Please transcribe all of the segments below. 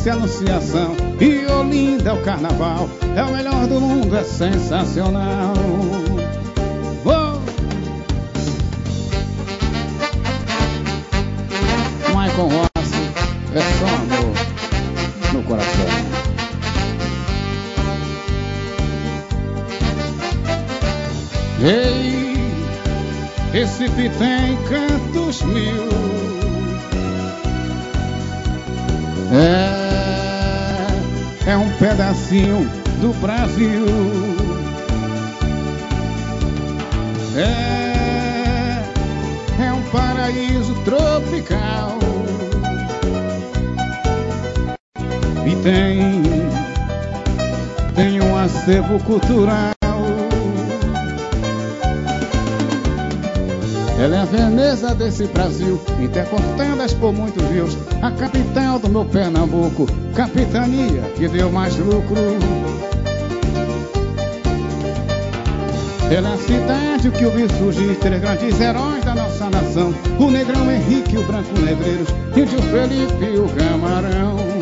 Valência, Anunciação e Olinda, o Carnaval, é o melhor do mundo, é sensacional. Oh! Michael Rossi, é só amor no coração. Ei, Recife tem cantos mil. Pedacinho do Brasil. É, é um paraíso tropical. E tem, tem um acervo cultural. Ela é a Veneza desse Brasil, intercortadas por muitos rios, a capital do meu Pernambuco, capitania que deu mais lucro. Ela é a cidade que eu vi surgir três grandes heróis da nossa nação, o Negrão Henrique, o Branco Negreiros, e o Felipe e o Camarão.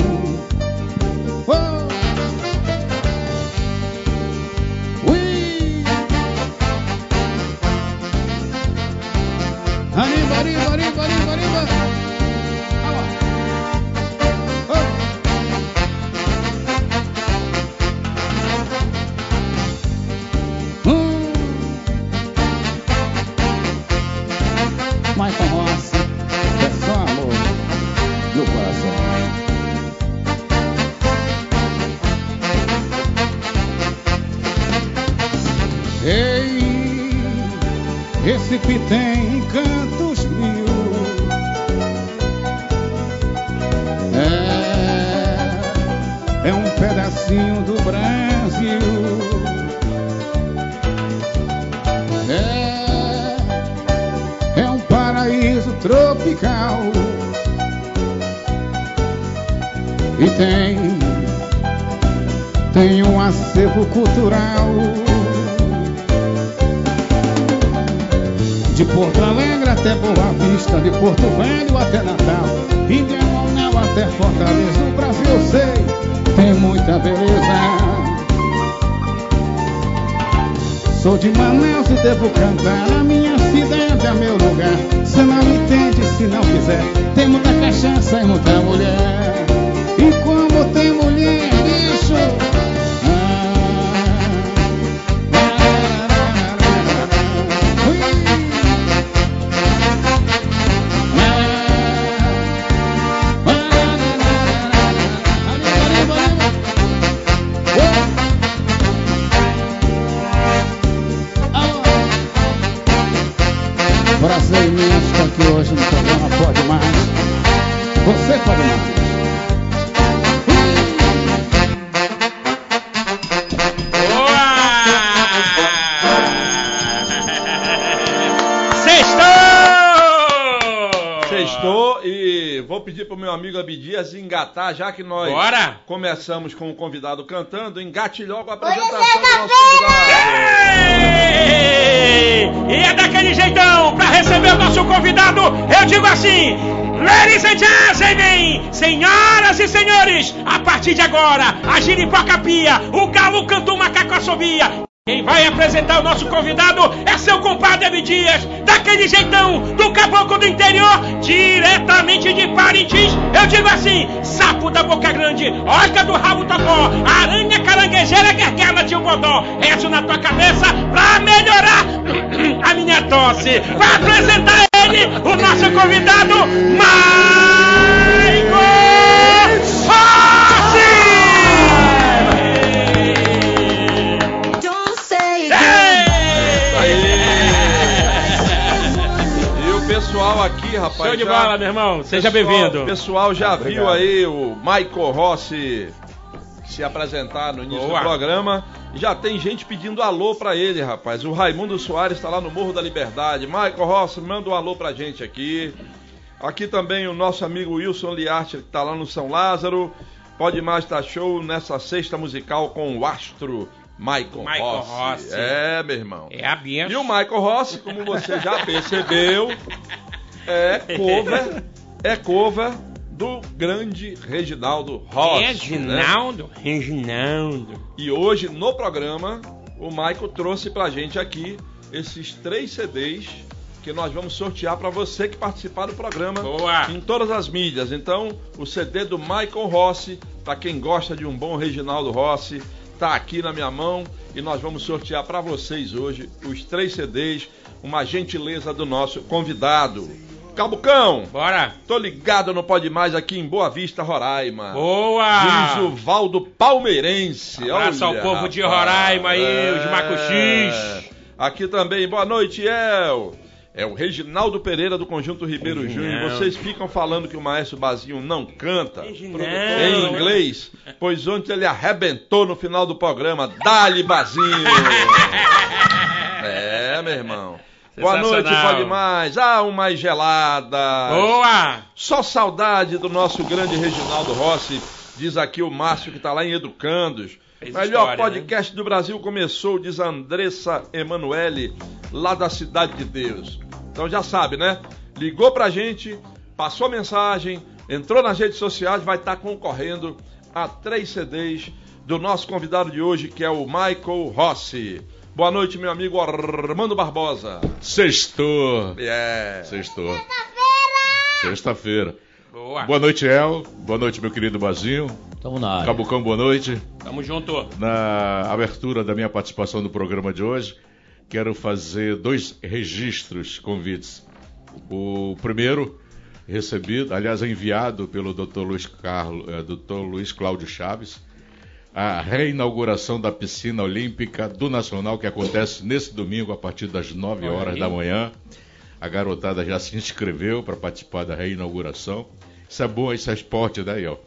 Vou pedir pro meu amigo Abidias engatar, já que nós Bora! começamos com o convidado cantando, engate logo a apresentação do nosso convidado. E é daquele jeitão, pra receber o nosso convidado, eu digo assim: Ladies and gentlemen, senhoras e senhores, a partir de agora, a giripoca pia, o galo canta uma macaco assobia, Quem vai apresentar o nosso convidado é seu compadre Abdias, daquele jeitão, do caboclo do interior, diretamente de Parintins. Eu digo assim: sapo da boca grande, osca do rabo tapó, aranha caranguejeira, guerguela tio Bodó. Rezo na tua cabeça pra melhorar a minha tosse. Vai apresentar ele, o nosso convidado, Maico pessoal aqui, rapaz. Show de já- bola, meu irmão. Seja bem-vindo. O pessoal já viu aí o Michael Rossi se apresentar no início Boa. do programa. Já tem gente pedindo alô pra ele, rapaz. O Raimundo Soares está lá no Morro da Liberdade. Michael Rossi, manda um alô pra gente aqui. Aqui também o nosso amigo Wilson Liarte, que tá lá no São Lázaro. Pode mais estar show nessa sexta musical com o astro Michael, Michael Rossi. Rossi. É, meu irmão. É a benção. E o Michael Rossi, como você já percebeu, é cover, é cover do grande Reginaldo Rossi. né? Reginaldo, Reginaldo. E hoje no programa, o Michael trouxe pra gente aqui esses três CDs que nós vamos sortear pra você que participar do programa Boa. em todas as mídias. Então, o CD do Michael Rossi, pra quem gosta de um bom Reginaldo Rossi, tá aqui na minha mão e nós vamos sortear pra vocês hoje os três CDs, uma gentileza do nosso convidado. Cabucão, Bora. tô ligado no Pode Mais aqui em Boa Vista, Roraima. Boa. Diz o Valdo Palmeirense. Abraço ao Olha, povo de rapaz. Roraima aí, os Macuxis. É. Aqui também, boa noite, El. É o Reginaldo Pereira do Conjunto Ribeiro Reginaldo. Júnior. Vocês ficam falando que o Maestro Bazinho não canta Reginaldo. em inglês, pois ontem ele arrebentou no final do programa. Dali, Bazinho! É, meu irmão. Boa noite, pode mais. Ah, um mais gelada. Boa. Só saudade do nosso grande Reginaldo Rossi, diz aqui o Márcio que está lá em Educandos. Fez Melhor história, né? podcast do Brasil começou, diz Andressa Emanuele, lá da Cidade de Deus. Então já sabe, né? Ligou pra gente, passou a mensagem, entrou nas redes sociais, vai estar concorrendo a três CDs do nosso convidado de hoje, que é o Michael Rossi. Boa noite, meu amigo Armando Barbosa. Sextou. Yeah. Sextou. Sexta-feira. Boa. Boa noite, El. Boa noite, meu querido Bazinho. Tamo na área. Cabucão, boa noite. Tamo junto. Na abertura da minha participação no programa de hoje, quero fazer dois registros, convites. O primeiro, recebido, aliás, enviado pelo Dr. Luiz, Carlos, eh, Dr. Luiz Cláudio Chaves, a reinauguração da piscina olímpica do Nacional, que acontece nesse domingo a partir das 9 Olha horas da manhã. A garotada já se inscreveu para participar da reinauguração. Isso é bom, isso é esporte, né, El?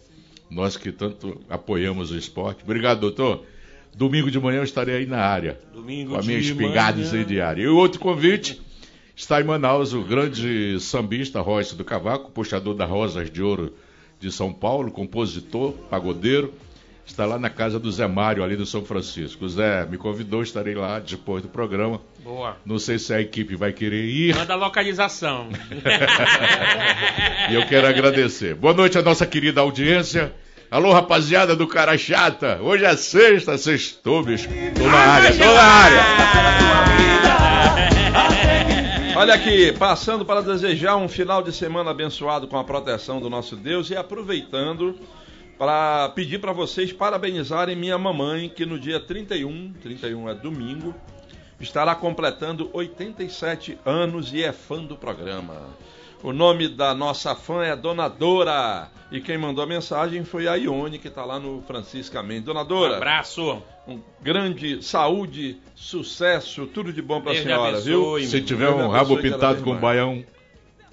Nós que tanto apoiamos o esporte. Obrigado, doutor. Domingo de manhã eu estarei aí na área. Domingo Com a minha espingarda incendiária. E o outro convite está em Manaus, o grande sambista Royce do Cavaco, puxador da Rosas de Ouro de São Paulo, compositor, pagodeiro. Está lá na casa do Zé Mário, ali do São Francisco. O Zé me convidou, estarei lá depois do programa. Boa. Não sei se a equipe vai querer ir. Manda a localização. E eu quero agradecer. Boa noite à nossa querida audiência. Alô, rapaziada do Cara Chata. Hoje é sexta, sextou, bicho. Tô na área, tô na área. Olha aqui, passando para desejar um final de semana abençoado com a proteção do nosso Deus e aproveitando para pedir para vocês parabenizarem minha mamãe, que no dia 31, 31 é domingo, estará completando 87 anos e é fã do programa. O nome da nossa fã é Dona Dora. E quem mandou a mensagem foi a Ione, que está lá no Franciscamente. Dona Um Dora, abraço. um grande saúde, sucesso, tudo de bom para a senhora, abençoe, viu? Se tiver um rabo pintado com baião,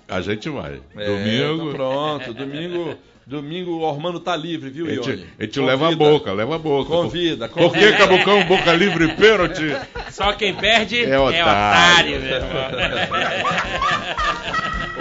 a gente vai. É, Domingo, então pronto, domingo, domingo o Ormando tá livre, viu, a Ione? gente, a gente leva a boca, leva a boca. Convida, Por que, convida. Cabucão, boca livre e pênalti? Só quem perde É é otário. otário, meu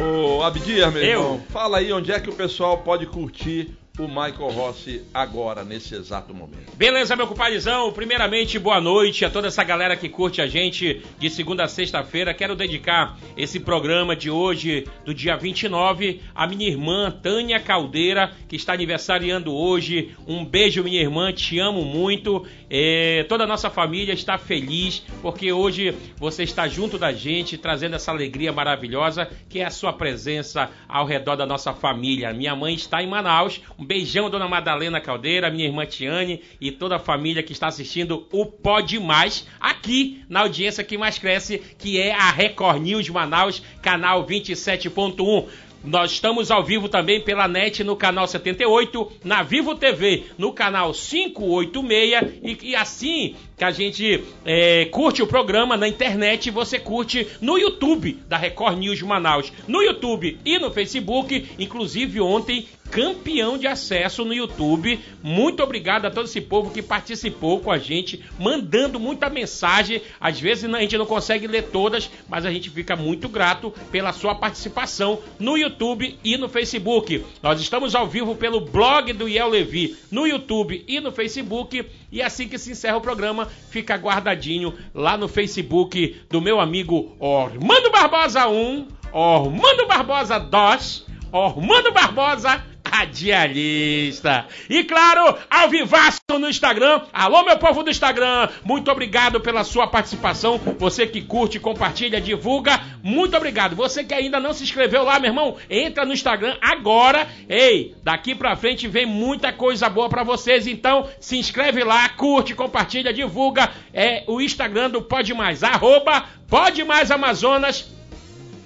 irmão. Ô, Abdias, meu Eu? irmão, fala aí onde é que o pessoal pode curtir o Michael Rossi agora, nesse exato momento. Beleza, meu compadrezão. Primeiramente, boa noite a toda essa galera que curte a gente de segunda a sexta-feira. Quero dedicar esse programa de hoje, do dia 29, à minha irmã Tânia Caldeira, que está aniversariando hoje. Um beijo, minha irmã, te amo muito. É, toda a nossa família está feliz porque hoje você está junto da gente, trazendo essa alegria maravilhosa que é a sua presença ao redor da nossa família. Minha mãe está em Manaus. Um beijão, dona Madalena Caldeira, minha irmã Tiane e toda a família que está assistindo o Pode Mais aqui na audiência que mais cresce, que é a Record News Manaus, canal 27.1. Nós estamos ao vivo também pela NET no canal 78, na Vivo TV no canal 586 e, e assim que a gente é, curte o programa na internet, você curte no YouTube da Record News Manaus, no YouTube e no Facebook. Inclusive ontem campeão de acesso no YouTube. Muito obrigado a todo esse povo que participou com a gente, mandando muita mensagem. Às vezes a gente não consegue ler todas, mas a gente fica muito grato pela sua participação no YouTube e no Facebook. Nós estamos ao vivo pelo blog do Iel Levi no YouTube e no Facebook. E assim que se encerra o programa, fica guardadinho lá no Facebook do meu amigo Ormando Barbosa 1, Ormando Barbosa 2, Ormando Barbosa radialista. E claro, ao vivaço no Instagram. Alô, meu povo do Instagram, muito obrigado pela sua participação. Você que curte, compartilha, divulga, muito obrigado. Você que ainda não se inscreveu lá, meu irmão, entra no Instagram agora. Ei, daqui pra frente vem muita coisa boa para vocês. Então, se inscreve lá, curte, compartilha, divulga. É o Instagram do Pode Mais, arroba Pode Mais Amazonas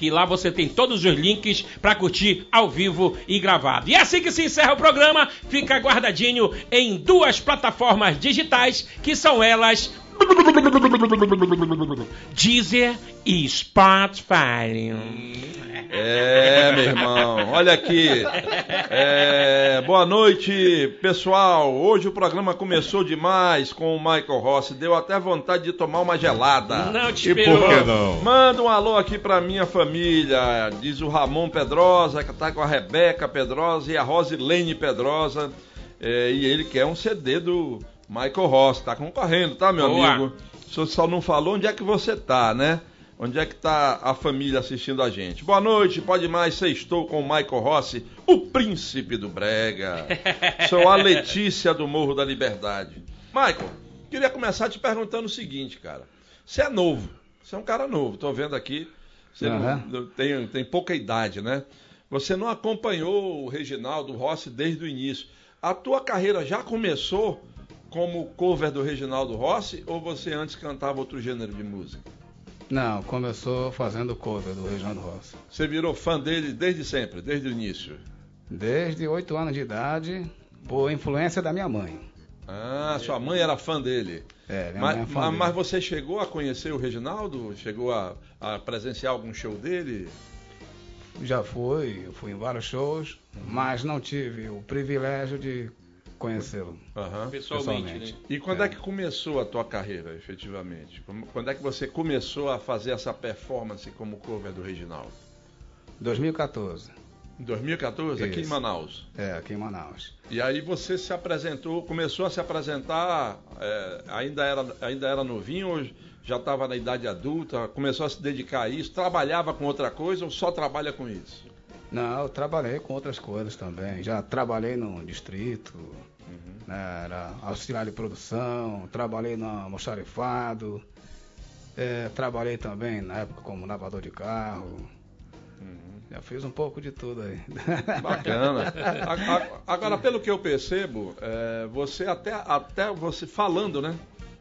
que lá você tem todos os links para curtir ao vivo e gravado. E assim que se encerra o programa, fica guardadinho em duas plataformas digitais, que são elas Deezer e Spotify. É, meu irmão, olha aqui. É, boa noite, pessoal. Hoje o programa começou demais com o Michael Rossi. Deu até vontade de tomar uma gelada. Não te E por que não? Manda um alô aqui pra minha família, diz o Ramon Pedrosa, que tá com a Rebeca Pedrosa e a Rosilene Pedrosa. É, e ele quer um CD do Michael Ross, tá concorrendo, tá, meu Boa. amigo? O senhor só não falou onde é que você tá, né? Onde é que tá a família assistindo a gente? Boa noite, pode mais, sextou com o Michael Rossi, o príncipe do Brega. Sou a Letícia do Morro da Liberdade. Michael, queria começar te perguntando o seguinte, cara. Você é novo, você é um cara novo, tô vendo aqui. Você não- tem, tem pouca idade, né? Você não acompanhou o Reginaldo Rossi desde o início. A tua carreira já começou como cover do Reginaldo Rossi ou você antes cantava outro gênero de música? Não, começou fazendo cover do Reginaldo Rossi. Você virou fã dele desde sempre, desde o início? Desde 8 anos de idade, por influência da minha mãe. Ah, sua mãe era fã dele. É, minha Mas, mãe é fã mas- dele. mas você chegou a conhecer o Reginaldo? Chegou a, a presenciar algum show dele? Já fui, eu fui em vários shows, mas não tive o privilégio de conhecê-lo. Aham. Pessoalmente, Pessoalmente. né? E quando É. é. que começou a tua carreira, efetivamente? Quando é que você começou a fazer essa performance como cover do Reginaldo? 2014, Em 2014, aqui em Isso. Manaus. é, aqui em Manaus. E aí você se apresentou, começou a se apresentar, é, ainda, era, ainda era novinho ou já estava na idade adulta? Começou a se dedicar a isso? Trabalhava com outra coisa ou só trabalha com isso? Não, eu trabalhei com outras coisas também. Já trabalhei no distrito, né, era auxiliar de produção, trabalhei no almoxarifado, é, trabalhei também na época como lavador de carro. Já fiz um pouco de tudo aí. Bacana. Agora, pelo que eu percebo, é, você até, até você falando, né?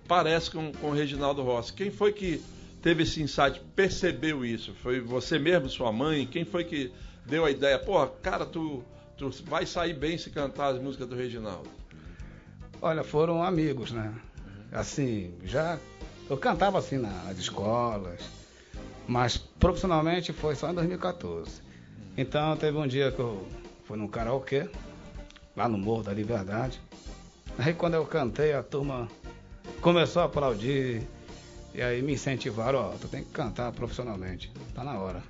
Parece com, com o Reginaldo Rossi. Quem foi que teve esse insight, percebeu isso? Foi você mesmo, sua mãe? Quem foi que deu a ideia? Pô, cara, tu, tu vai sair bem se cantar as músicas do Reginaldo. Olha, foram amigos, né? Assim, já. Eu cantava assim na- nas escolas, mas profissionalmente foi só em 2014. Então teve um dia que eu fui num karaokê, lá no Morro da Liberdade. Aí quando eu cantei, a turma começou a aplaudir. E aí me incentivaram, ó, tu tem que cantar profissionalmente. Tá na hora.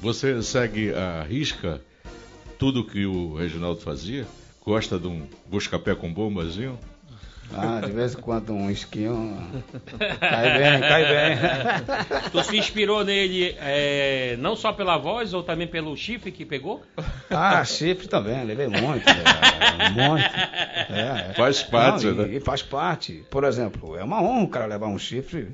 Você segue a risca tudo que o Reginaldo fazia? Gosta de um busca-pé com bombazinho? Ah, de vez em quando um esquinho. Cai bem, cai bem. Tu se inspirou nele é, não só pela voz ou também pelo chifre que pegou? Ah, chifre também, levei muito. é, muito. É, é. Faz parte, Não, e- né? E faz parte. Por exemplo, é uma honra o cara levar um chifre.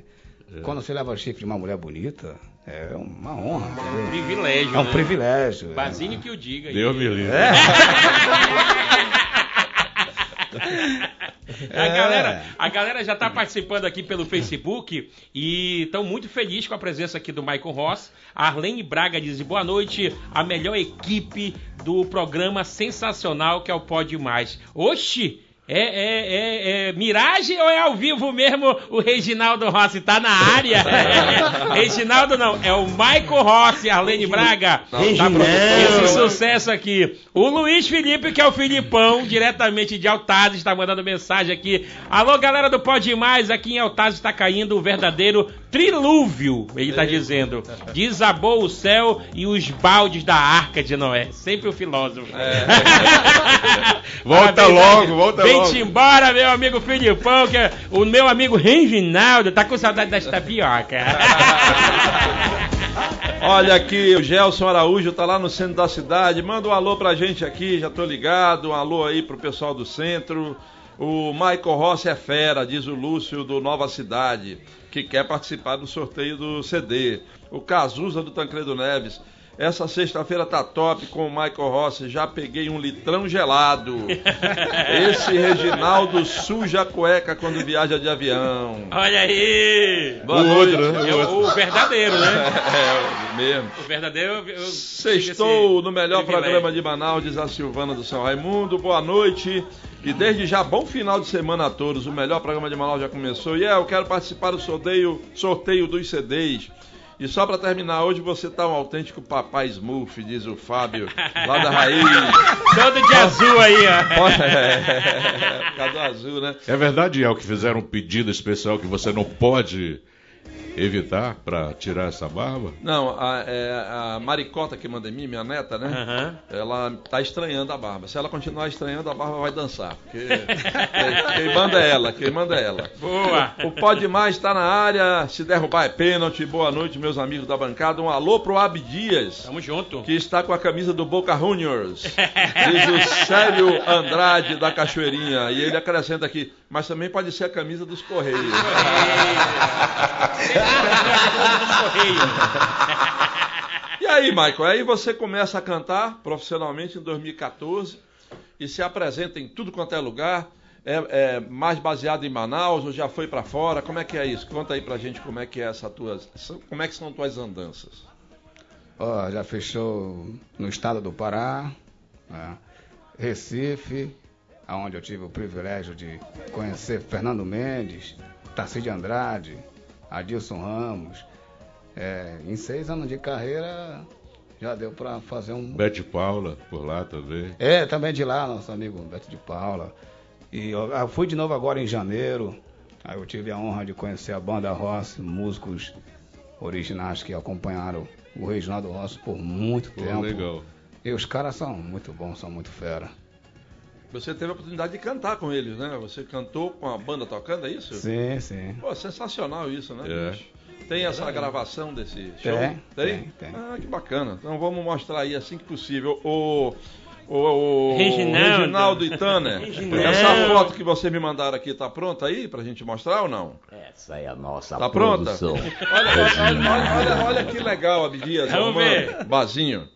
Quando você leva chifre de uma mulher bonita, é uma honra. entendeu? Privilégio. É um né? privilégio. é. Basílio que o diga. Deus me livre. A, É. galera, a galera já está participando aqui pelo Facebook e estão muito felizes com a presença aqui do Michael Ross. A Arlene Braga diz: boa noite, a melhor equipe do programa sensacional que é o Pode Mais. Oxi! É, é, é, é miragem ou é ao vivo mesmo o Reginaldo Rossi? Tá na área? Reginaldo não, é o Michael Rossi, Arlene Braga. Tá Reginaldo. Esse sucesso aqui. O Luiz Felipe, que é o Filipão, diretamente de Altazes, está mandando mensagem aqui. Alô, galera do Pode Mais, aqui em Altazes está caindo o verdadeiro trilúvio, ele está dizendo. Desabou o céu e os baldes da arca de Noé. Sempre o filósofo. Volta Parabéns, logo, volta Vem-te logo. embora, meu amigo Filipão, que é o meu amigo Reginaldo tá com saudade das tapioca. Olha aqui, o Gelson Araújo tá lá no centro da cidade. Manda um alô pra gente aqui, já tô ligado. Um alô aí pro pessoal do centro. O Michael Rossi é fera, diz o Lúcio do Nova Cidade, que quer participar do sorteio do CD. O Cazuza do Tancredo Neves. Essa sexta-feira tá top com o Michael Rossi. Já peguei um litrão gelado. Esse Reginaldo suja a cueca quando viaja de avião. Olha aí! Boa O noite. outro, né? É o, o verdadeiro, né? É, mesmo. O verdadeiro. eu- eu- Sextou no melhor privilégio. programa de Manaus, diz a Silvana do São Raimundo. Boa noite. E desde já, bom final de semana a todos. O melhor programa de Manaus já começou. E é, eu quero participar do sorteio, sorteio dos CDs. E só pra terminar, hoje você tá um autêntico papai Smurf, diz o Fábio, lá da raiz. Todo de azul aí, ó. Olha, é, Cadu azul, né? É verdade, El, que fizeram um pedido especial que você não pode evitar para tirar essa barba? Não, a, é, a Maricota que manda em mim, minha neta, né? Aham. Ela tá estranhando a barba. Se ela continuar estranhando, a barba vai dançar. Porque quem- quem manda é ela, quem manda é ela. Boa. O Pode Mais está na área. Se derrubar é pênalti. Boa noite, meus amigos da bancada. Um alô pro Abdias, Tamo junto. que está com a camisa do Boca Juniors. Diz o Célio Andrade da Cachoeirinha. E ele acrescenta aqui, mas também pode ser a camisa dos Correios. E aí, Michael, aí você começa a cantar profissionalmente em 2014 e se apresenta em tudo quanto é lugar. É, é mais baseado em Manaus ou já foi pra fora? Como é que é isso? Conta aí pra gente como é que é essa tua, como é que são tuas andanças. Ó, já fechou no estado do Pará, né? Recife, onde eu tive o privilégio de conhecer Fernando Mendes, Tarcísio Andrade, Adilson Ramos. É, em seis anos de carreira já deu para fazer um. Bete Paula, por lá também. É, também de lá, nosso amigo Beto de Paula. E eu, eu fui de novo agora em janeiro. Aí eu tive a honra de conhecer a banda Rossi, músicos originais que acompanharam o Reginaldo Rossi por muito Pô, tempo. legal. E os caras são muito bons, são muito fera. Você teve a oportunidade de cantar com eles, né? Você cantou com a banda tocando, é isso? Sim, sim. Pô, sensacional isso, né? É. bicho? Tem essa gravação desse show? Tem, tem, tem. Ah, que bacana. Então vamos mostrar aí assim que possível. O, o, o Reginaldo. Reginaldo e Tanner. Reginaldo. Essa foto que vocês me mandaram aqui tá pronta aí pra gente mostrar ou não? Essa é a nossa Tá pronta? produção. Olha, olha, olha, olha, olha que legal, Abdias. Vamos ver. Bazinho.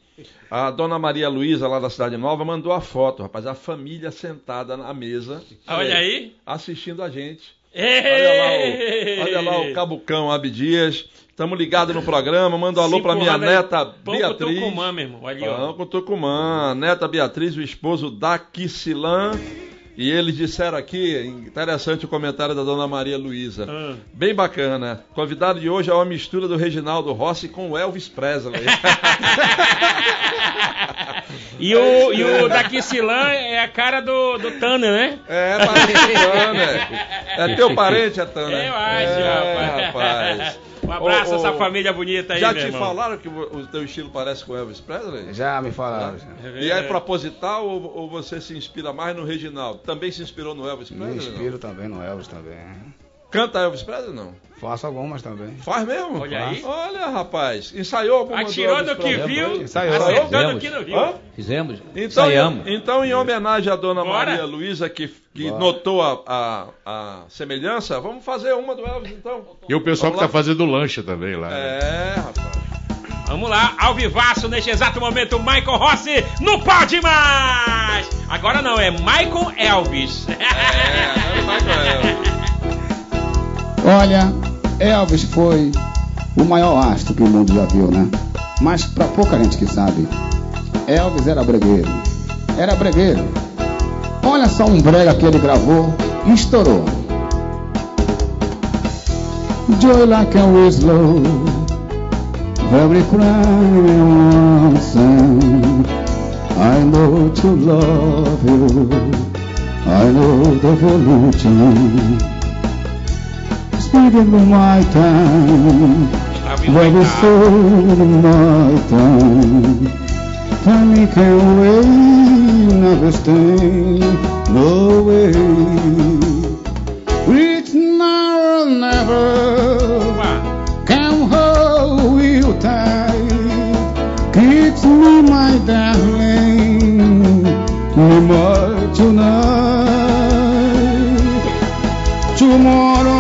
A dona Maria Luísa, lá da Cidade Nova, mandou a foto, rapaz. A família sentada na mesa. Olha aí. Assistindo a gente. Olha lá, o, olha lá o Cabucão Abdias. Estamos ligados no programa. Manda um alô pra minha rodas- neta Pão com Beatriz. Tucumã, meu irmão. Ó. Pão com Tucumã. A neta Beatriz, o esposo da Quissilã. E eles disseram aqui, interessante o comentário da dona Maria Luísa. Ah. Bem bacana. Convidado de hoje é uma mistura do Reginaldo Rossi com o Elvis Presley. E o, e o da é a cara do, do Tanner, né? É, parente, né? É teu parente, a Tana. Eu acho, é, rapaz. rapaz. Um abraço Ô, a essa ô, família bonita aí, Já meu te irmão. falaram que o o teu estilo parece com Elvis Presley? Já me falaram. já. E é proposital ou, ou você se inspira mais no Reginaldo? Também se inspirou no Elvis Presley? Me não? inspiro também no Elvis também. Canta Elvis Presley não? Faço algumas também. Faz mesmo? Olha aí. Olha, rapaz. Ensaiou alguma Atirou do no que viu, Ensaiou. acertando Fizemos. que não viu. Hã? Fizemos. Então, Ensaiamos. então, em homenagem à dona Bora. Maria Luísa, que, que notou a, a, a semelhança, vamos fazer uma do Elvis, então. E o pessoal Vamos que tá lá. fazendo lanche também lá. né? É, rapaz. Vamos lá, ao vivaço neste exato momento, Michael Rossi, não pode mais! Agora não, é Michael Elvis. É, vai com Elvis. Olha, Elvis foi o maior astro que o mundo já viu, né? Mas pra pouca gente que sabe, Elvis era bregueiro. Era bregueiro. Olha só um brega que ele gravou e estourou. Joy like a whistle, very crying. I know to love you, I know the volunteer. Speaking of my time, very aí, tá? soon my time. Time can wait, never stay, no way. It's now or never. Come hold you tight, kiss me, my darling, me more tonight. Tomorrow,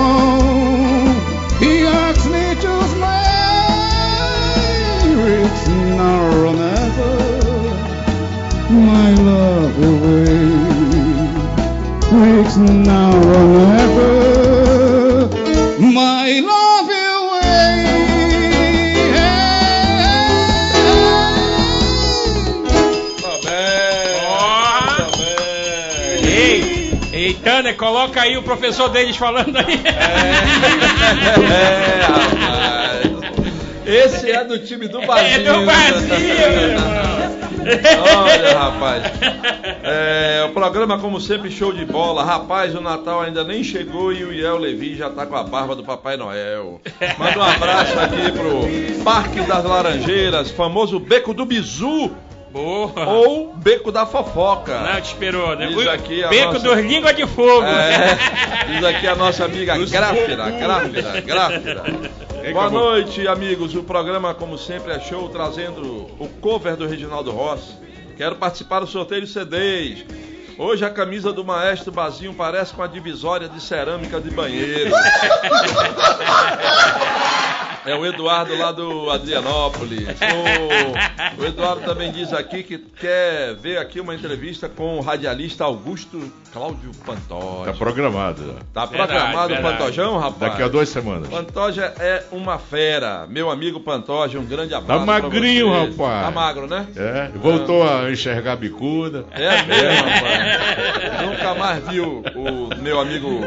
It's now or never, my love away. Tá bem. Ó. Tá bem. Ei, ei, Tânia, coloca aí o professor deles falando aí. É, rapaz. Esse é do time do Brasil. É do Brasil, meu irmão. Olha, rapaz. É, o programa, como sempre, show de bola. Rapaz, o Natal ainda nem chegou e o Iel Levi já tá com a barba do Papai Noel. Manda um abraço aqui pro Parque das Laranjeiras, famoso Beco do Bizu Boa. ou Beco da Fofoca. Não, te esperou, né? Diz aqui a Beco nossa- dos Língua de Fogo. É, diz aqui a nossa amiga Gráfira, Gráfira, Gráfira. Boa noite, amigos. O programa, como sempre, é show trazendo o cover do Reginaldo Rossi. Quero participar do sorteio de CDs. Hoje a camisa do maestro Bazinho parece com a divisória de cerâmica de banheiro. É o Eduardo lá do Adrianópolis. O, o Eduardo também diz aqui que quer ver aqui uma entrevista com o radialista Augusto Cláudio Pantoja. Tá programado. Tá programado o. Pantojão, rapaz? Daqui a duas semanas. Pantoja é uma fera. Meu amigo Pantoja, um grande abraço. Tá pra magrinho, rapaz. Tá magro, né? É, voltou a enxergar a bicuda. É mesmo, rapaz. Nunca mais viu o meu amigo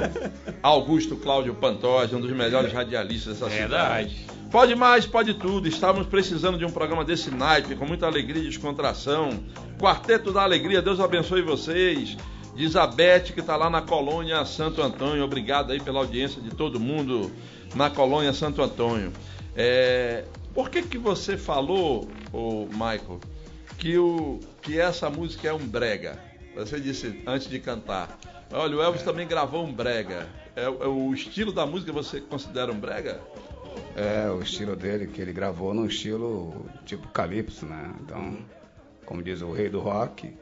Augusto Cláudio Pantoja, um dos melhores radialistas dessa cidade. Verdade. Pode mais, pode tudo. Estávamos precisando de um programa desse naipe, com muita alegria e descontração. Quarteto da Alegria, Deus abençoe vocês. Diz a Beth, que está lá na colônia Santo Antônio. Obrigado aí pela audiência de todo mundo na colônia Santo Antônio. É, Por que, que você falou, ô Michael, que, o, que essa música é um brega? Você disse antes de cantar. Olha, o Elvis também gravou um brega. É, é o estilo da música você considera um brega? É, o estilo dele, que ele gravou num estilo tipo calypso, né? Então, como diz o rei do rock,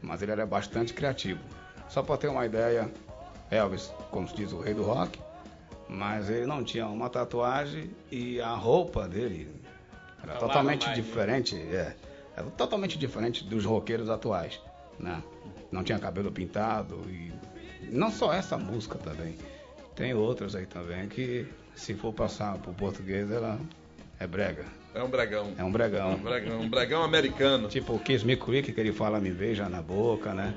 mas ele era bastante criativo. Só para ter uma ideia, Elvis, como se diz o rei do rock, mas ele não tinha uma tatuagem e a roupa dele era totalmente mais, né? diferente, é, era totalmente diferente dos roqueiros atuais, né? Não tinha cabelo pintado e não só essa música também, tem outras aí também que se for passar pro português ela é brega, É um bregão. é um bregão. Um bregão, um bregão americano. Tipo o Kiss Me Quick, que ele fala me beija na boca, né?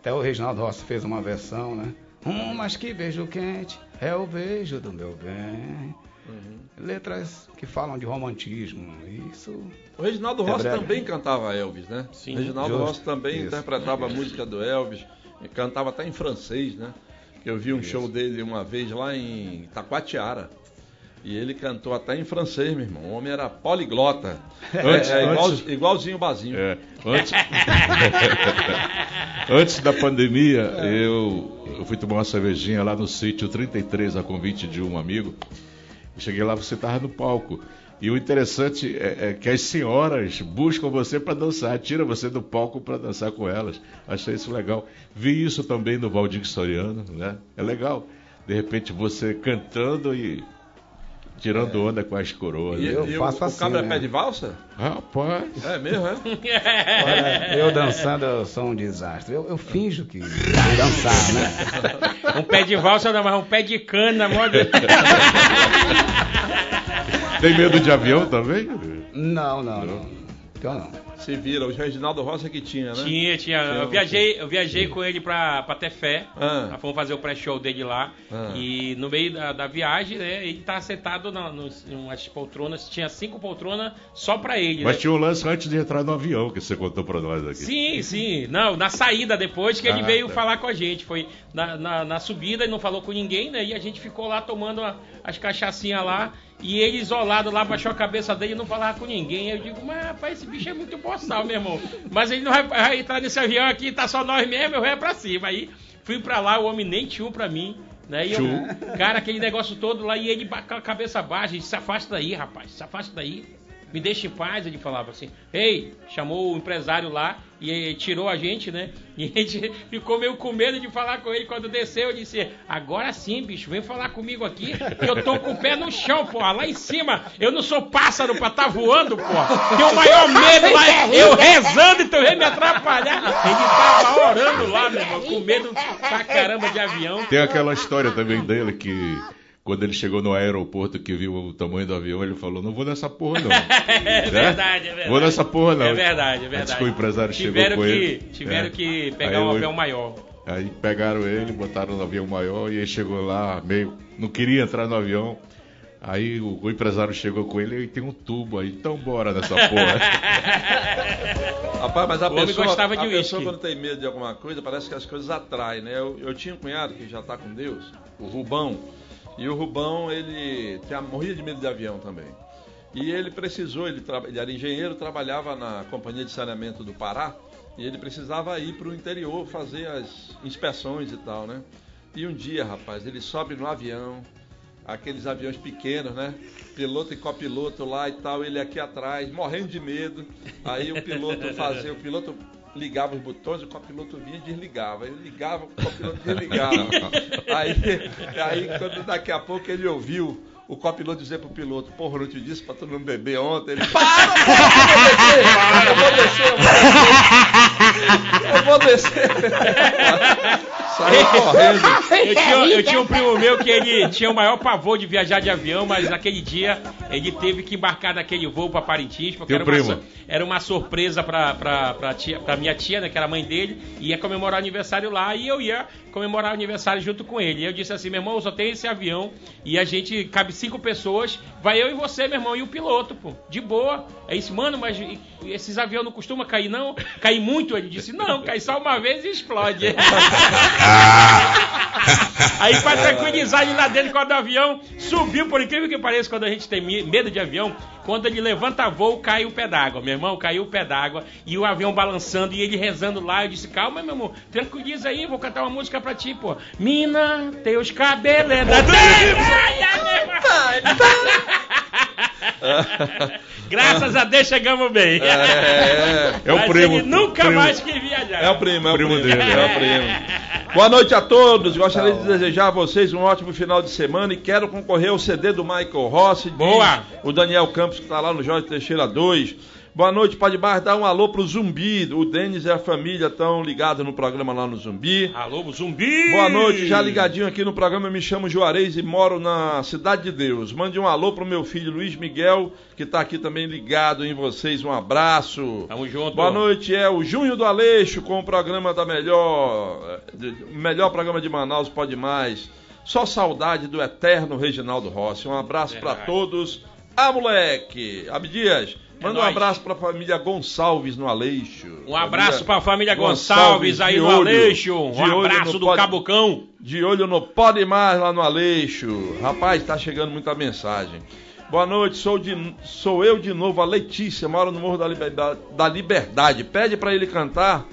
Até o Reginaldo Rossi fez uma versão, né? Hum, mas que beijo quente, é o beijo do meu bem. Letras que falam de romantismo, isso. O Reginaldo É Rossi também cantava Elvis, né? Sim. O Reginaldo Justo. Rossi também Isso. interpretava a música do Elvis. E cantava até em francês, né? Eu vi um show dele uma vez lá em Taquatiara. E ele cantou até em francês, meu irmão. O homem era poliglota. Antes- é, é igual- antes- igualzinho o Bazinho. É, antes, antes da pandemia, eu, eu fui tomar uma cervejinha lá no sítio 33, a convite de um amigo. Cheguei lá, você estava no palco. E o interessante é, é que as senhoras buscam você para dançar, tira você do palco para dançar com elas. Achei isso legal. Vi isso também no Valdir Soriano, né? É legal. De repente você cantando e tirando onda com as coroas. E, né? Eu e o- faço o, assim, cabra né? é pé de valsa? Rapaz, É mesmo, é? Olha, eu dançando, eu sou um desastre. Eu, eu finjo que dançar, né? Um pé de valsa, não, mas um pé de cana, moda. tem medo de avião também? Não, não, não. Então não. Se vira, o Reginaldo Roça que tinha, né? Tinha, tinha. Eu viajei, eu viajei com ele pra, pra Tefé. Ah. Fomos fazer o pré-show dele lá. Ah. E no meio da, da viagem, né, ele tá sentado na, nos, em umas poltronas. Tinha cinco poltronas só pra ele. Mas né? tinha um lance antes de entrar no avião que você contou pra nós aqui. Sim, sim. Não, na saída depois que ele Ah, veio tá. falar com a gente. Foi na, na, na subida e não falou com ninguém, né? E a gente ficou lá tomando a- as cachaçinhas lá. E ele isolado lá, baixou a cabeça dele e não falava com ninguém. Eu digo, mas rapaz, esse bicho é muito boçal, meu irmão. Mas ele não vai, vai entrar nesse avião aqui, tá só nós mesmo, eu vou pra cima. Aí fui pra lá, o homem nem tinha pra mim. Né? E eu, cara, aquele negócio todo lá, e ele com a cabeça baixa, e se afasta daí, rapaz, se afasta daí. Me deixa em paz, ele falava assim. Ei, chamou o empresário lá e eh, tirou a gente, né? E a gente ficou meio com medo de falar com ele. Quando desceu, eu disse: Agora sim, bicho, vem falar comigo aqui, que eu tô com o pé no chão, porra, lá em cima. Eu não sou pássaro pra tá voando, porra. Tenho o maior medo lá, eu rezando, então vem me atrapalhar. Ele tava orando lá, meu irmão, com medo pra caramba de avião. Tem aquela história também dele que quando ele chegou no aeroporto que viu o tamanho do avião, ele falou: Não vou nessa porra, não. É verdade, é verdade. Vou nessa porra, não. É verdade, é verdade. Antes que o empresário tiveram chegou com que, ele. Tiveram É. que pegar Aí um avião maior. Aí pegaram ele, botaram no avião maior e ele chegou lá, meio. Não queria entrar no avião. Aí o, o empresário chegou com ele e tem um tubo aí, então bora nessa porra. Rapaz, mas a O pessoa, gostava de a pessoa quando tem medo de alguma coisa, parece que as coisas atraem, né? Eu, eu tinha um cunhado que já está com Deus, o Rubão, e o Rubão, ele tinha, morria de medo de avião também. E ele precisou, ele, ele era engenheiro, trabalhava na Companhia de Saneamento do Pará, e ele precisava ir para o interior fazer as inspeções e tal, né? E um dia, rapaz, ele sobe no avião, aqueles aviões pequenos, né? Piloto e copiloto lá e tal, ele aqui atrás, morrendo de medo. Aí o piloto fazia, o piloto ligava os botões, o copiloto vinha e desligava. Ele ligava, o copiloto desligava. Aí, aí quando daqui a pouco ele ouviu o copiloto dizer pro piloto, porra, eu não te disse pra tu não beber ontem. Ele, para, para, eu vou descer, eu vou descer. Eu vou descer. Saiu correndo. Eu tinha, eu tinha um primo meu que ele tinha o maior pavor de viajar de avião, mas naquele dia ele teve que embarcar naquele voo para Parintins, porque era uma, era uma surpresa pra minha tia, né, que era a mãe dele, e ia comemorar o aniversário lá, e eu ia comemorar o aniversário junto com ele. E eu disse assim, meu irmão, só tem esse avião, e a gente, cabe cinco pessoas, vai eu e você, meu irmão, e o piloto, pô, de boa. É isso, mano, mas esses aviões não costumam cair, não? Cair muito? Ele disse, não, cai só uma vez e explode. Aí pra tranquilizar ele lá dentro quando o avião subiu, por incrível que pareça, quando a gente tem me- medo de avião, quando ele levanta voo, cai o pé d'água. Meu irmão, caiu o pé d'água e o avião balançando e ele rezando lá. Eu disse, calma, meu irmão, tranquiliza aí, vou cantar uma música pra ti, pô. Mina, teus cabelos é da... Graças a Deus chegamos bem. É, É o Mas primo. ele nunca primo. mais quis viajar. É o primo, é o Primo primo, dele, é o primo. Boa noite a todos. Gostaria de desejar a vocês um ótimo final de semana e quero concorrer ao CD do Michael Rossi. Boa. O Daniel Campos que está lá no Jorge Teixeira 2. Boa noite, Pode Bar. Dá um alô pro Zumbi. O Denis e a família estão ligados no programa lá no Zumbi. Alô, zumbi! Boa noite, já ligadinho aqui no programa. Eu me chamo Juarez e moro na Cidade de Deus. Mande um alô pro meu filho Luiz Miguel, que está aqui também ligado em vocês. Um abraço. Tamo junto. Boa noite, é o Junho do Aleixo com o programa da melhor, melhor programa de Manaus, pode mais. Só saudade do eterno Reginaldo Rossi. Um abraço para Verdade. todos. Ah, moleque! Abdias, Manda um nóis. abraço pra família Gonçalves no Aleixo. Um abraço Família pra família Gonçalves, aí de no olho- Aleixo. Um abraço do pod- Cabucão. De olho no Pode Mais lá no Aleixo. Rapaz, tá chegando muita mensagem. Boa noite, sou, de, sou eu de novo, a Letícia, moro no Morro da Liberdade. Da Liberdade. Pede pra ele cantar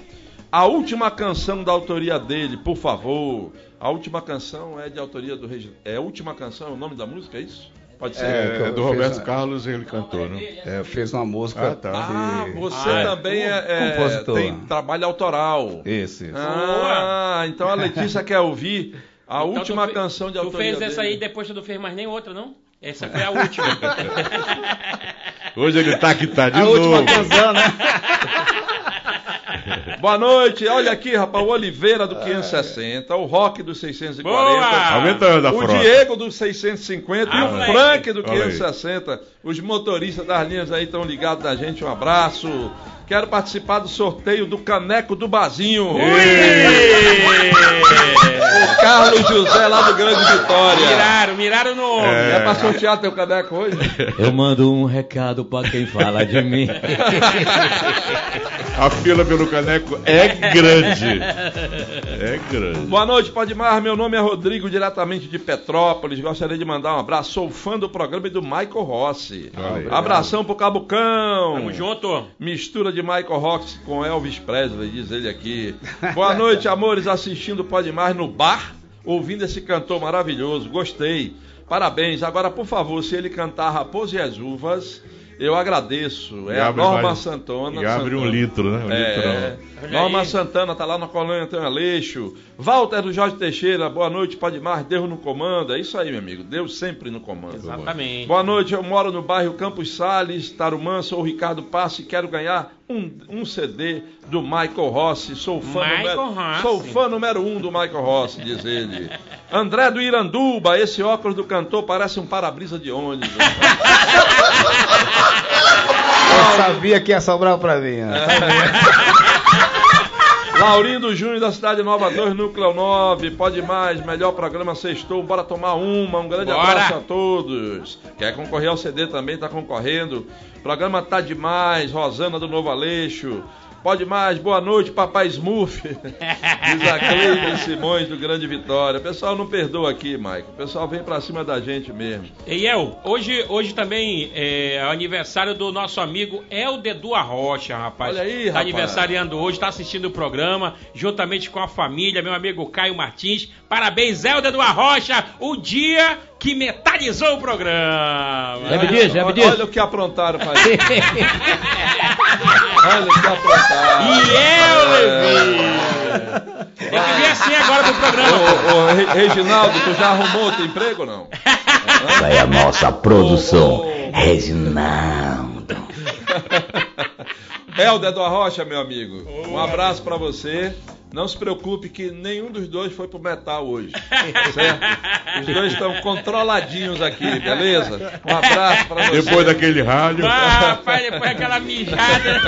a última canção da autoria dele, por favor. A última canção é de autoria do. É a última canção, é o nome da música, é isso? Pode ser. É, que eu do Roberto Carlos ele cantou, né? É, fez uma música. Ah, tá. Ah, você Ah, é. também é, é- Compositor. tem trabalho autoral. Isso. Ah, então a Letícia quer ouvir a Então, última tu fe- canção de Tu autoria fez essa dele. aí depois tu não fez mais nem outra, não? Essa foi a última. Hoje ele tá que tá de a novo. última canção, né? Boa noite, olha aqui, rapaz, o Oliveira do 560, o Rock do 640, Boa! Aumentando a o frota. Diego do 650 Ah, e o moleque. Frank do Olha aí. 560. Os motoristas das linhas aí estão ligados na gente, um abraço. Quero participar do sorteio do caneco do Bazinho. O Carlos José lá do Grande Vitória. miraram, miraram no homem. É pra sortear teu caneco hoje? Eu mando um recado pra quem fala de mim. A fila pelo caneco é grande. É grande. Boa noite, Podmar. Meu nome é Rodrigo, diretamente de Petrópolis. Gostaria de mandar um abraço. Sou fã do programa e do Michael Rossi. Aí. Abração pro Cabucão. Tamo junto. Mistura de Michael Rossi com Elvis Presley, diz ele aqui. Boa noite, amores, assistindo o Podmar no bar, ouvindo esse cantor maravilhoso. Gostei. Parabéns. Agora, por favor, se ele cantar Raposo e as Uvas, eu agradeço. É a Norma mais- Santana. E abre um Santana. litro, né? Um É, litrão. Olha Norma aí. Santana tá lá na colônia Antônio Aleixo. Walter do Jorge Teixeira, boa noite, pode mais, Deus no comando. É isso aí, meu amigo, Deus sempre no comando. Exatamente. Boa noite, eu moro no bairro Campos Sales, Tarumã, sou o Ricardo Passe e quero ganhar um, um CD do Michael Rossi. Sou fã, Michael número, Rossi. sou fã número um do Michael Rossi, diz ele. André do Iranduba, esse óculos do cantor parece um para-brisa de ônibus. Eu sabia que ia sobrar pra mim. né? Laurindo Júnior da Cidade Nova 2, Núcleo 9, pode mais, melhor programa Sextou, bora tomar uma, um grande Bora. abraço a todos. Quer concorrer ao CD também, tá concorrendo. Programa tá demais, Rosana do Novo Aleixo. Pode mais, boa noite, papai Smurf. Diz a Cleide Simões do Grande Vitória. O pessoal não perdoa aqui, Maico. O pessoal vem pra cima da gente mesmo. E El, hoje, hoje também é o aniversário do nosso amigo Helder do Arrocha, rapaz. Olha aí, Tá rapaz. aniversariando hoje, tá assistindo o programa, juntamente com a família, meu amigo Caio Martins. Parabéns, Helder do Arrocha, o dia que metalizou o programa. Lembra disso? Lembra olha, disso? olha o que aprontaram pra ele. olha que. E eu, Levi! Tem que vir assim agora pro programa. Ô, ô, Re- Reginaldo, tu já arrumou outro emprego ou não? Vai a nossa produção. Ô, ô, ô. Reginaldo. Helder do Arrocha, meu amigo. Um abraço pra você. Não se preocupe que nenhum dos dois foi pro metal hoje. Certo? Os dois estão controladinhos aqui, beleza? Um abraço pra você. Depois daquele rádio. Ah, rapaz, depois daquela mijada.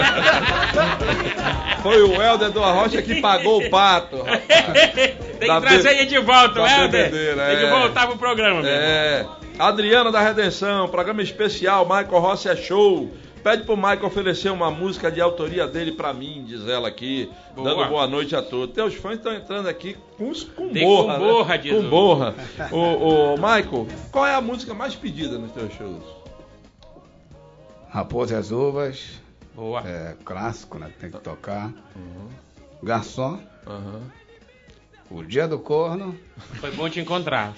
Foi o Helder do Arrocha que pagou o pato. rapaz. Tem que Da trazer ele de volta, da Helder. bebedeira, Tem que é. voltar pro programa, meu. É. Adriana da Redenção, programa especial, Michael Rossi é show. Pede pro Michael oferecer uma música de autoria dele pra mim, diz ela aqui, Boa. dando boa noite a todos. Teus fãs estão entrando aqui com, os- com Tem borra, com né? borra, diz Com o- borra. Ô, ô, Michael, qual é a música mais pedida nos teus shows? Raposa e as uvas, Boa. é clássico, né? Tem que tocar. Garçom, Aham. o dia do corno. Foi bom te encontrar.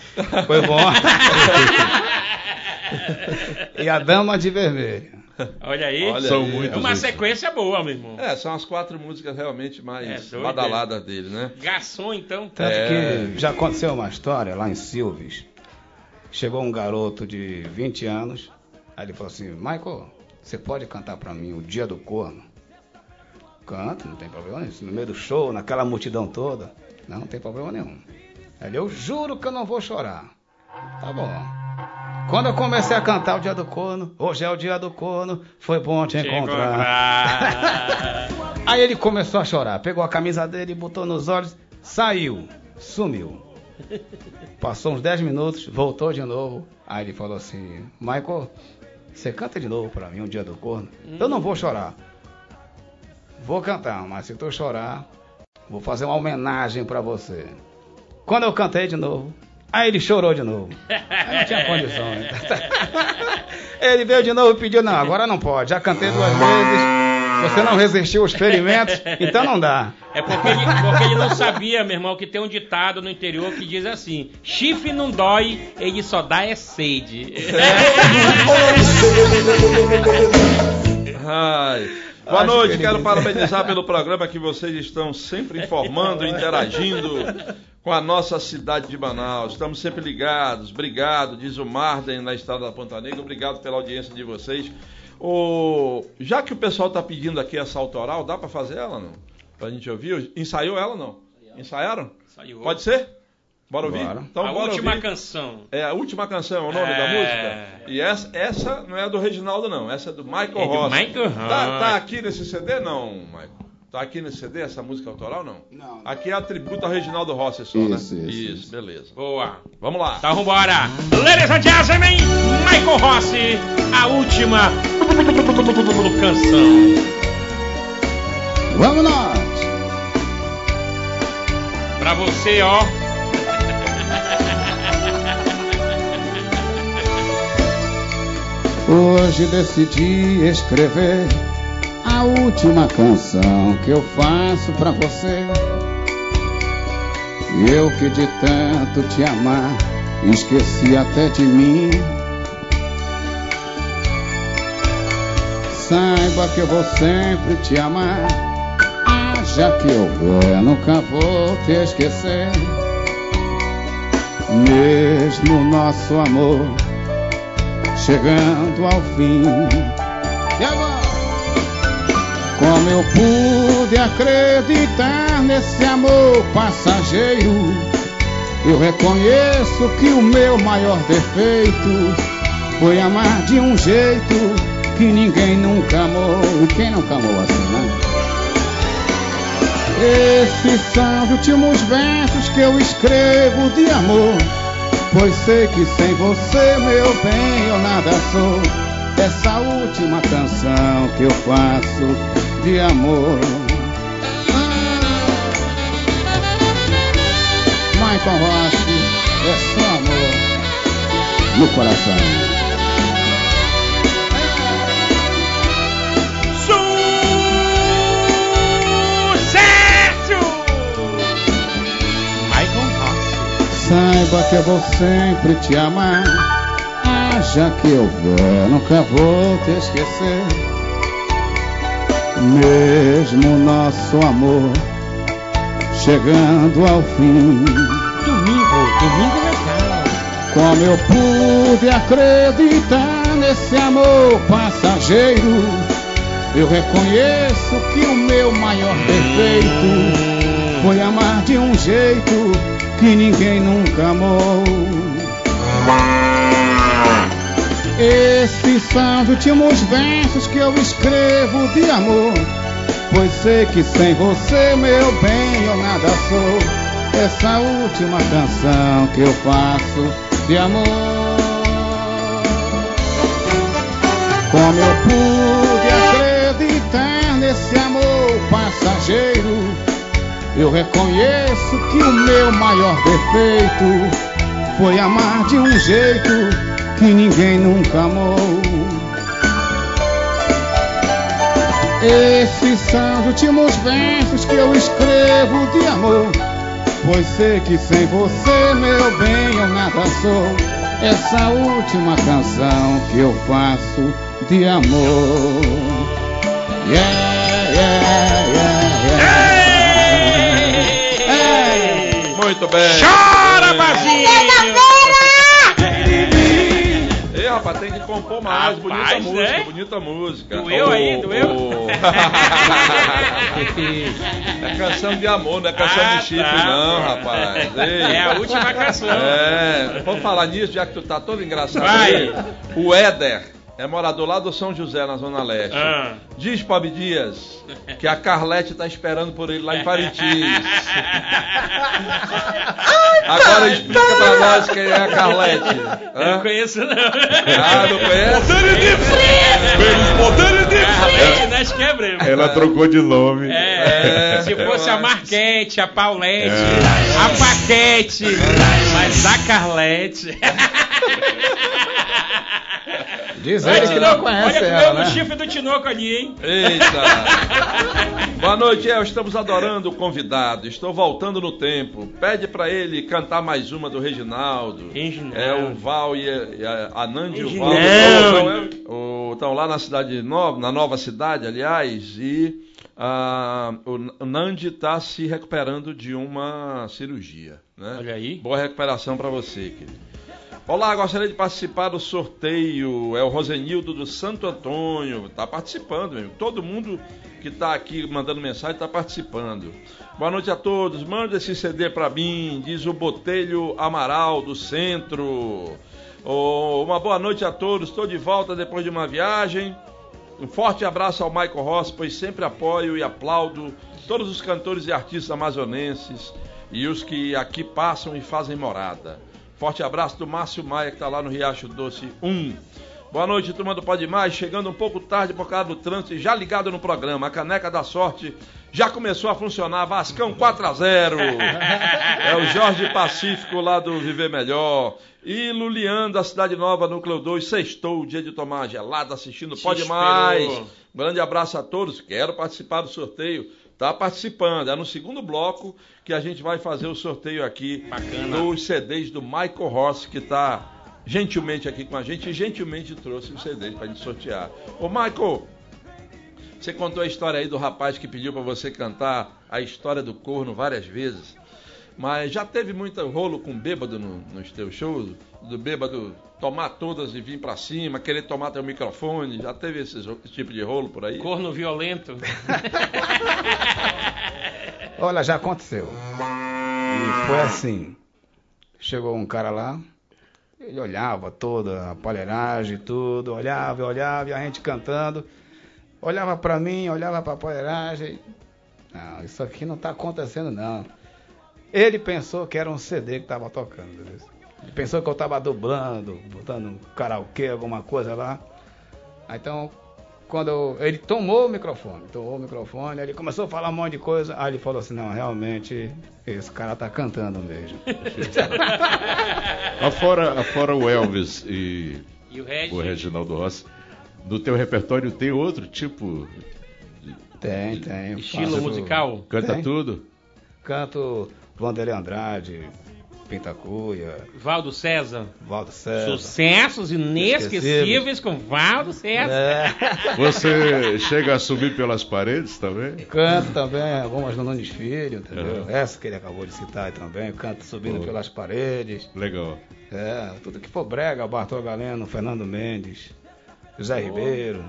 Foi bom. e a dama de vermelho. Olha aí. Olha São aí. muitos. É uma esses. sequência boa, meu irmão. É, são as quatro músicas realmente É, mais doido, badaladas dele, né? Garçom, então. Tanto É. que já aconteceu uma história lá em Silves. Chegou um garoto de 20 anos. Aí ele falou assim: Michael, você pode cantar pra mim o dia do corno? Canto, não tem problema nenhum. No meio do show, naquela multidão toda. Não, não tem problema nenhum. Aí ele, eu juro que eu não vou chorar. Tá bom. Quando eu comecei a cantar o dia do corno, hoje é o dia do corno, foi bom te Te encontrar. encontrar. Aí ele começou a chorar, pegou a camisa dele, botou nos olhos, saiu, sumiu. Passou uns 10 minutos, voltou de novo. Aí ele falou assim: Michael, você canta de novo pra mim, um dia do corno. Eu não vou chorar. Vou cantar, mas se tu chorar, vou fazer uma homenagem pra você. Quando eu cantei de novo, aí ele chorou de novo. Aí não tinha condição. né? Ele veio de novo e pediu, não, agora não pode. Já cantei duas vezes, você não resistiu aos ferimentos, então não dá. É porque ele, porque ele não sabia, meu irmão, que tem um ditado no interior que diz assim: chifre não dói, ele só dá é sede. Ai. Boa Acho noite, que quero parabenizar pelo programa que vocês estão sempre informando, interagindo com a nossa cidade de Manaus. Estamos sempre ligados. Obrigado, diz o Marden na estrada da Ponta Negra. Obrigado pela audiência de vocês. O... Já que o pessoal está pedindo aqui essa autoral, dá para fazer ela não? Pra gente ouvir? Ensaiou ela não? Ensaiaram? Saiu. Pode ser? Bora ouvir? Bora. Então, a bora última ouvir. canção. É a última canção, é o nome da É. música. E essa, essa não é do Reginaldo, não. Essa é do Michael É do Ross. Michael Tá, tá aqui nesse CD, não, Michael? Tá aqui nesse CD essa música autoral, não? Não. Aqui é atributo ao Reginaldo Rossi só, Isso, né? isso, isso. beleza. Boa. Vamos lá. Então vambora. Ladies and gentlemen, Michael Rossi, a última canção. Vamos nós! Pra você, ó. Hoje decidi escrever a última canção que eu faço pra você. Eu que de tanto te amar, esqueci até de mim. Saiba que eu vou sempre te amar. Haja que eu vou, nunca vou te esquecer. Mesmo nosso amor chegando ao fim. E agora? Como eu pude acreditar nesse amor passageiro? Eu reconheço que o meu maior defeito foi amar de um jeito que ninguém nunca amou. Quem nunca amou assim, né? Esses são os últimos versos que eu escrevo de amor. Pois sei que sem você, meu bem, eu nada sou. Essa última canção que eu faço de amor. Michael Rossi, é só amor no coração. Saiba que eu vou sempre te amar. Haja que eu vou, nunca vou te esquecer. Mesmo nosso amor chegando ao fim. Domingo, domingo legal. Como eu pude acreditar nesse amor passageiro? Eu reconheço que o meu maior defeito foi amar de um jeito que ninguém nunca amou. Esses são os últimos versos que eu escrevo de amor. Pois sei que sem você, meu bem, eu nada sou. Essa última canção que eu faço de amor. Como eu pude acreditar nesse amor passageiro? Eu reconheço que o meu maior defeito foi amar de um jeito que ninguém nunca amou. Esses são os últimos versos que eu escrevo de amor. Pois sei que sem você, meu bem, eu nada sou. Essa última canção que eu faço de amor. Yeah, yeah, yeah, yeah. Muito bem. Chora, Bazinho! Ei, rapaz, tem que compor mais. Rapaz, bonita música, né? bonita música. Doeu Ô, aí, doeu? ô. é canção de amor, não é canção Ah, de chifre, tá. não, rapaz. Ei. É a última canção. É, vamos falar nisso, já que tu tá todo engraçado Vai. aí. O Éder. É morador lá do São José, na Zona Leste. Ah. Diz pro Abdias que a Carlete tá esperando por ele lá em Parintins. Agora explica pra nós quem é a Carlete. Eu Hã? não conheço, não. Ah, não conhece? Carlete, nós quebramos. Ela trocou de nome. É, se É, fosse eu a. Marquete, a Paulette, É. a Paquete, mas a Carlete. Diz ele que não conhece olha ela, o né? chifre do Tinoco ali, hein? Eita! Boa noite, El. Estamos adorando o convidado. Estou voltando no tempo. Pede pra ele cantar mais uma do Reginaldo. Reginaldo. É o Val e a, a, Nandi e o Val. Estão, estão lá na cidade nova, na nova cidade, aliás, e ah, o, o Nandi está se recuperando de uma cirurgia. Né? Olha aí. Boa recuperação para você, querido. Olá, gostaria de participar do sorteio. É o Rosenildo do Santo Antônio. Está participando, meu. Todo mundo que está aqui mandando mensagem está participando. Boa noite a todos. Manda esse CD para mim, diz o Botelho Amaral do Centro. Oh, uma boa noite a todos. Estou de volta depois de uma viagem. Um forte abraço ao Michael Ross, pois sempre apoio e aplaudo todos os cantores e artistas amazonenses e os que aqui passam e fazem morada. Forte abraço do Márcio Maia, que está lá no Riacho Doce 1. Boa noite, turma do Pode Mais. Chegando um pouco tarde por causa do trânsito e já ligado no programa. A caneca da sorte já começou a funcionar. Vascão 4 a 0 É o Jorge Pacífico lá do Viver Melhor. E Lulian da Cidade Nova, Núcleo 2, sextou, dia de tomar gelada assistindo Pode. Mais. Grande abraço a todos. Quero participar do sorteio. Tá participando. É no segundo bloco que a gente vai fazer o sorteio aqui Bacana. dos CDs do Michael Ross, que está gentilmente aqui com a gente e gentilmente trouxe os CDs para gente sortear. Ô Michael, você contou a história aí do rapaz que pediu para você cantar a história do corno várias vezes. Mas já teve muito rolo com bêbado no- nos teus shows? Do bêbado tomar todas e vir pra cima, querer tomar teu microfone? Já teve esse, esse tipo de rolo por aí? Corno violento. Olha, já aconteceu. E foi assim. Chegou um cara lá, ele olhava toda a palheiragem, tudo, olhava, olhava, e a gente cantando. Olhava pra mim, olhava pra palheiragem. Não, isso aqui não tá acontecendo não. Ele pensou que era um CD que tava tocando, entendeu? Ele pensou que eu tava dublando, botando um karaokê, alguma coisa lá. Aí, Então, quando eu- ele tomou o microfone, tomou o microfone, aí ele começou a falar um monte de coisa, aí ele falou assim, não, realmente, esse cara tá cantando mesmo. Afora, afora o Elvis e E o o Reginaldo Rossi, no teu repertório tem outro tipo? Tem, tem. Estilo Faço- musical? Canta Tem. tudo? Canto Vanderlei Andrade, Pintacuia, Valdo César. Valdo César. Sucessos inesquecíveis com Valdo César. É, Você chega a subir pelas paredes também? canto também algumas no Nunes Filho, entendeu? Uhum. Essa que ele acabou de citar também, canto subindo Pô. pelas paredes. Legal. É, tudo que for brega, Bartol Galeno, Fernando Mendes, José Ribeiro.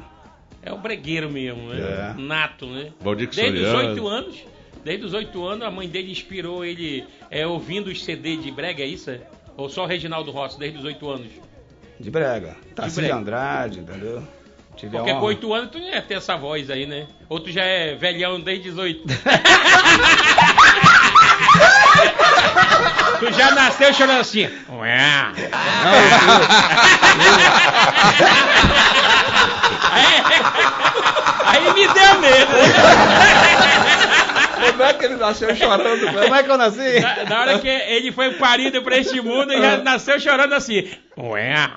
É o bregueiro mesmo, né? É. Nato, né? Valdir Desde os oito anos. Desde os oito anos, a mãe dele inspirou ele é, ouvindo os CD de brega, é isso? é? Ou só o Reginaldo Rossi, desde os oito anos? De brega. Tarcísio brega. Andrade, entendeu? Tive Porque com oito anos tu não ia ter essa voz aí, né? Ou tu já é velhão desde 18. tu já nasceu chorando assim. Ué. aí, aí me deu medo. Como é que ele nasceu chorando? né? Como é que eu nasci? Na, na hora que ele foi parido pra este mundo, ele já nasceu chorando assim. Ué.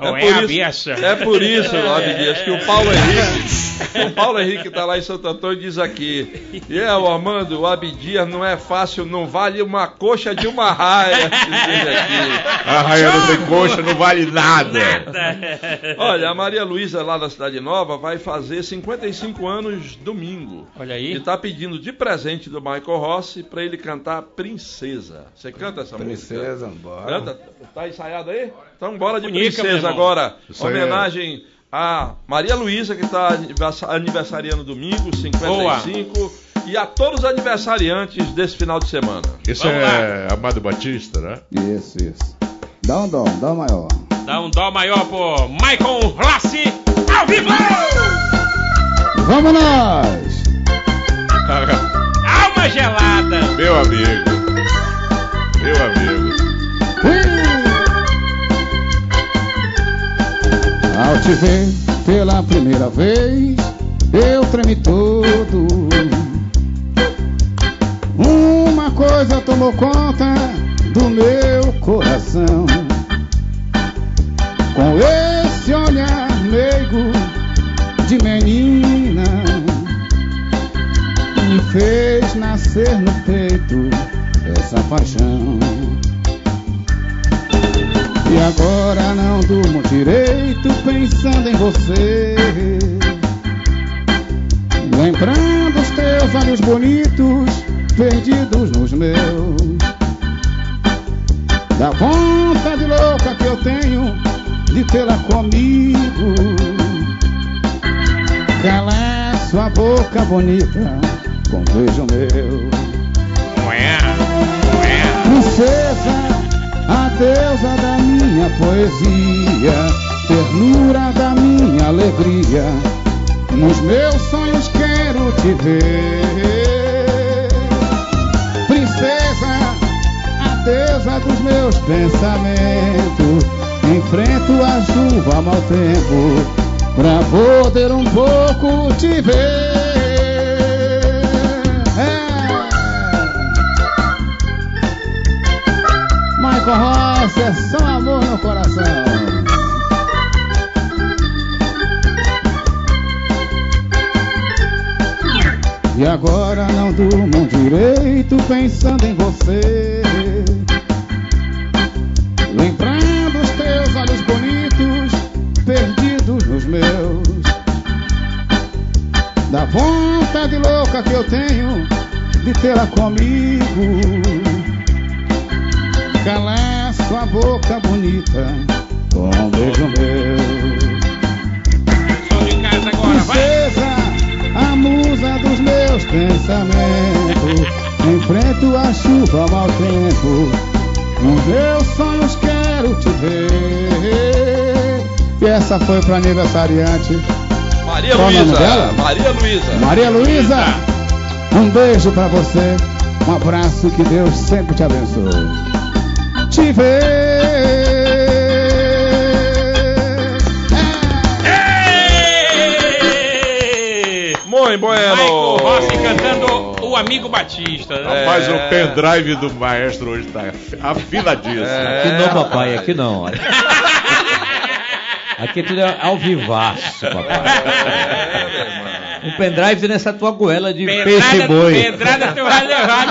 É Ué, por a isso-. É por isso, Abdias, que o Paulo Henrique, o Paulo Henrique está lá em Santo Antônio diz aqui, e é, o Armando, o Abdias não é fácil, não vale uma coxa de uma raia. diz ele aqui. A raia não tem coxa, não vale nada. Olha, a Maria Luísa lá da Cidade Nova vai fazer 55 anos domingo. Olha E aí. tá pedindo de presente do Michael Rossi para ele cantar Princesa. Você canta essa música? Princesa, bora. Canta? Tá ensaiado aí? Então bora de Bonica, meu princesa agora. Isso aí é- Homenagem a Maria Luísa, que está aniversariando domingo, 55. e a todos os aniversariantes desse final de semana. Vamos é Amado Batista, né? Isso, isso. Dá um dó, dá um maior. Dá um dó maior pro Michael Rossi ao vivo! Vamos nós! Alma gelada! Meu amigo. Meu amigo. Ao te ver pela primeira vez, eu tremi todo. Uma coisa tomou conta do meu coração. Com esse olhar meigo de menina, me fez nascer no peito essa paixão. Agora não durmo direito pensando em você. Lembrando os teus olhos bonitos perdidos nos meus. Da vontade louca que eu tenho de tê-la comigo. Calar sua boca bonita com um beijo meu. Ué, ué. Princesa, a deusa da minha poesia, ternura da minha alegria. Nos meus sonhos quero te ver. Princesa, a deusa dos meus pensamentos. Enfrento a chuva, mau tempo, pra poder um pouco te ver. Ross, é só amor no coração. E agora não durmo direito pensando em você. Lembrando os teus olhos bonitos perdidos nos meus. Da vontade louca que eu tenho de tê-la comigo aniversariante Maria Qual Luísa. Maria Luísa. Maria Luísa. Um beijo pra você. Um abraço que Deus sempre te abençoe. Te ver. Muito bueno. Michael Rossi cantando O Amigo Batista. né? Rapaz, É. o pendrive do maestro hoje tá afiladíssimo. É. Aqui não, papai, aqui não. Aqui tudo é ao vivaço, papai. É, meu irmão. Um pendrive nessa tua goela de peixe Pedrada, boi. pedrada tu vai levar.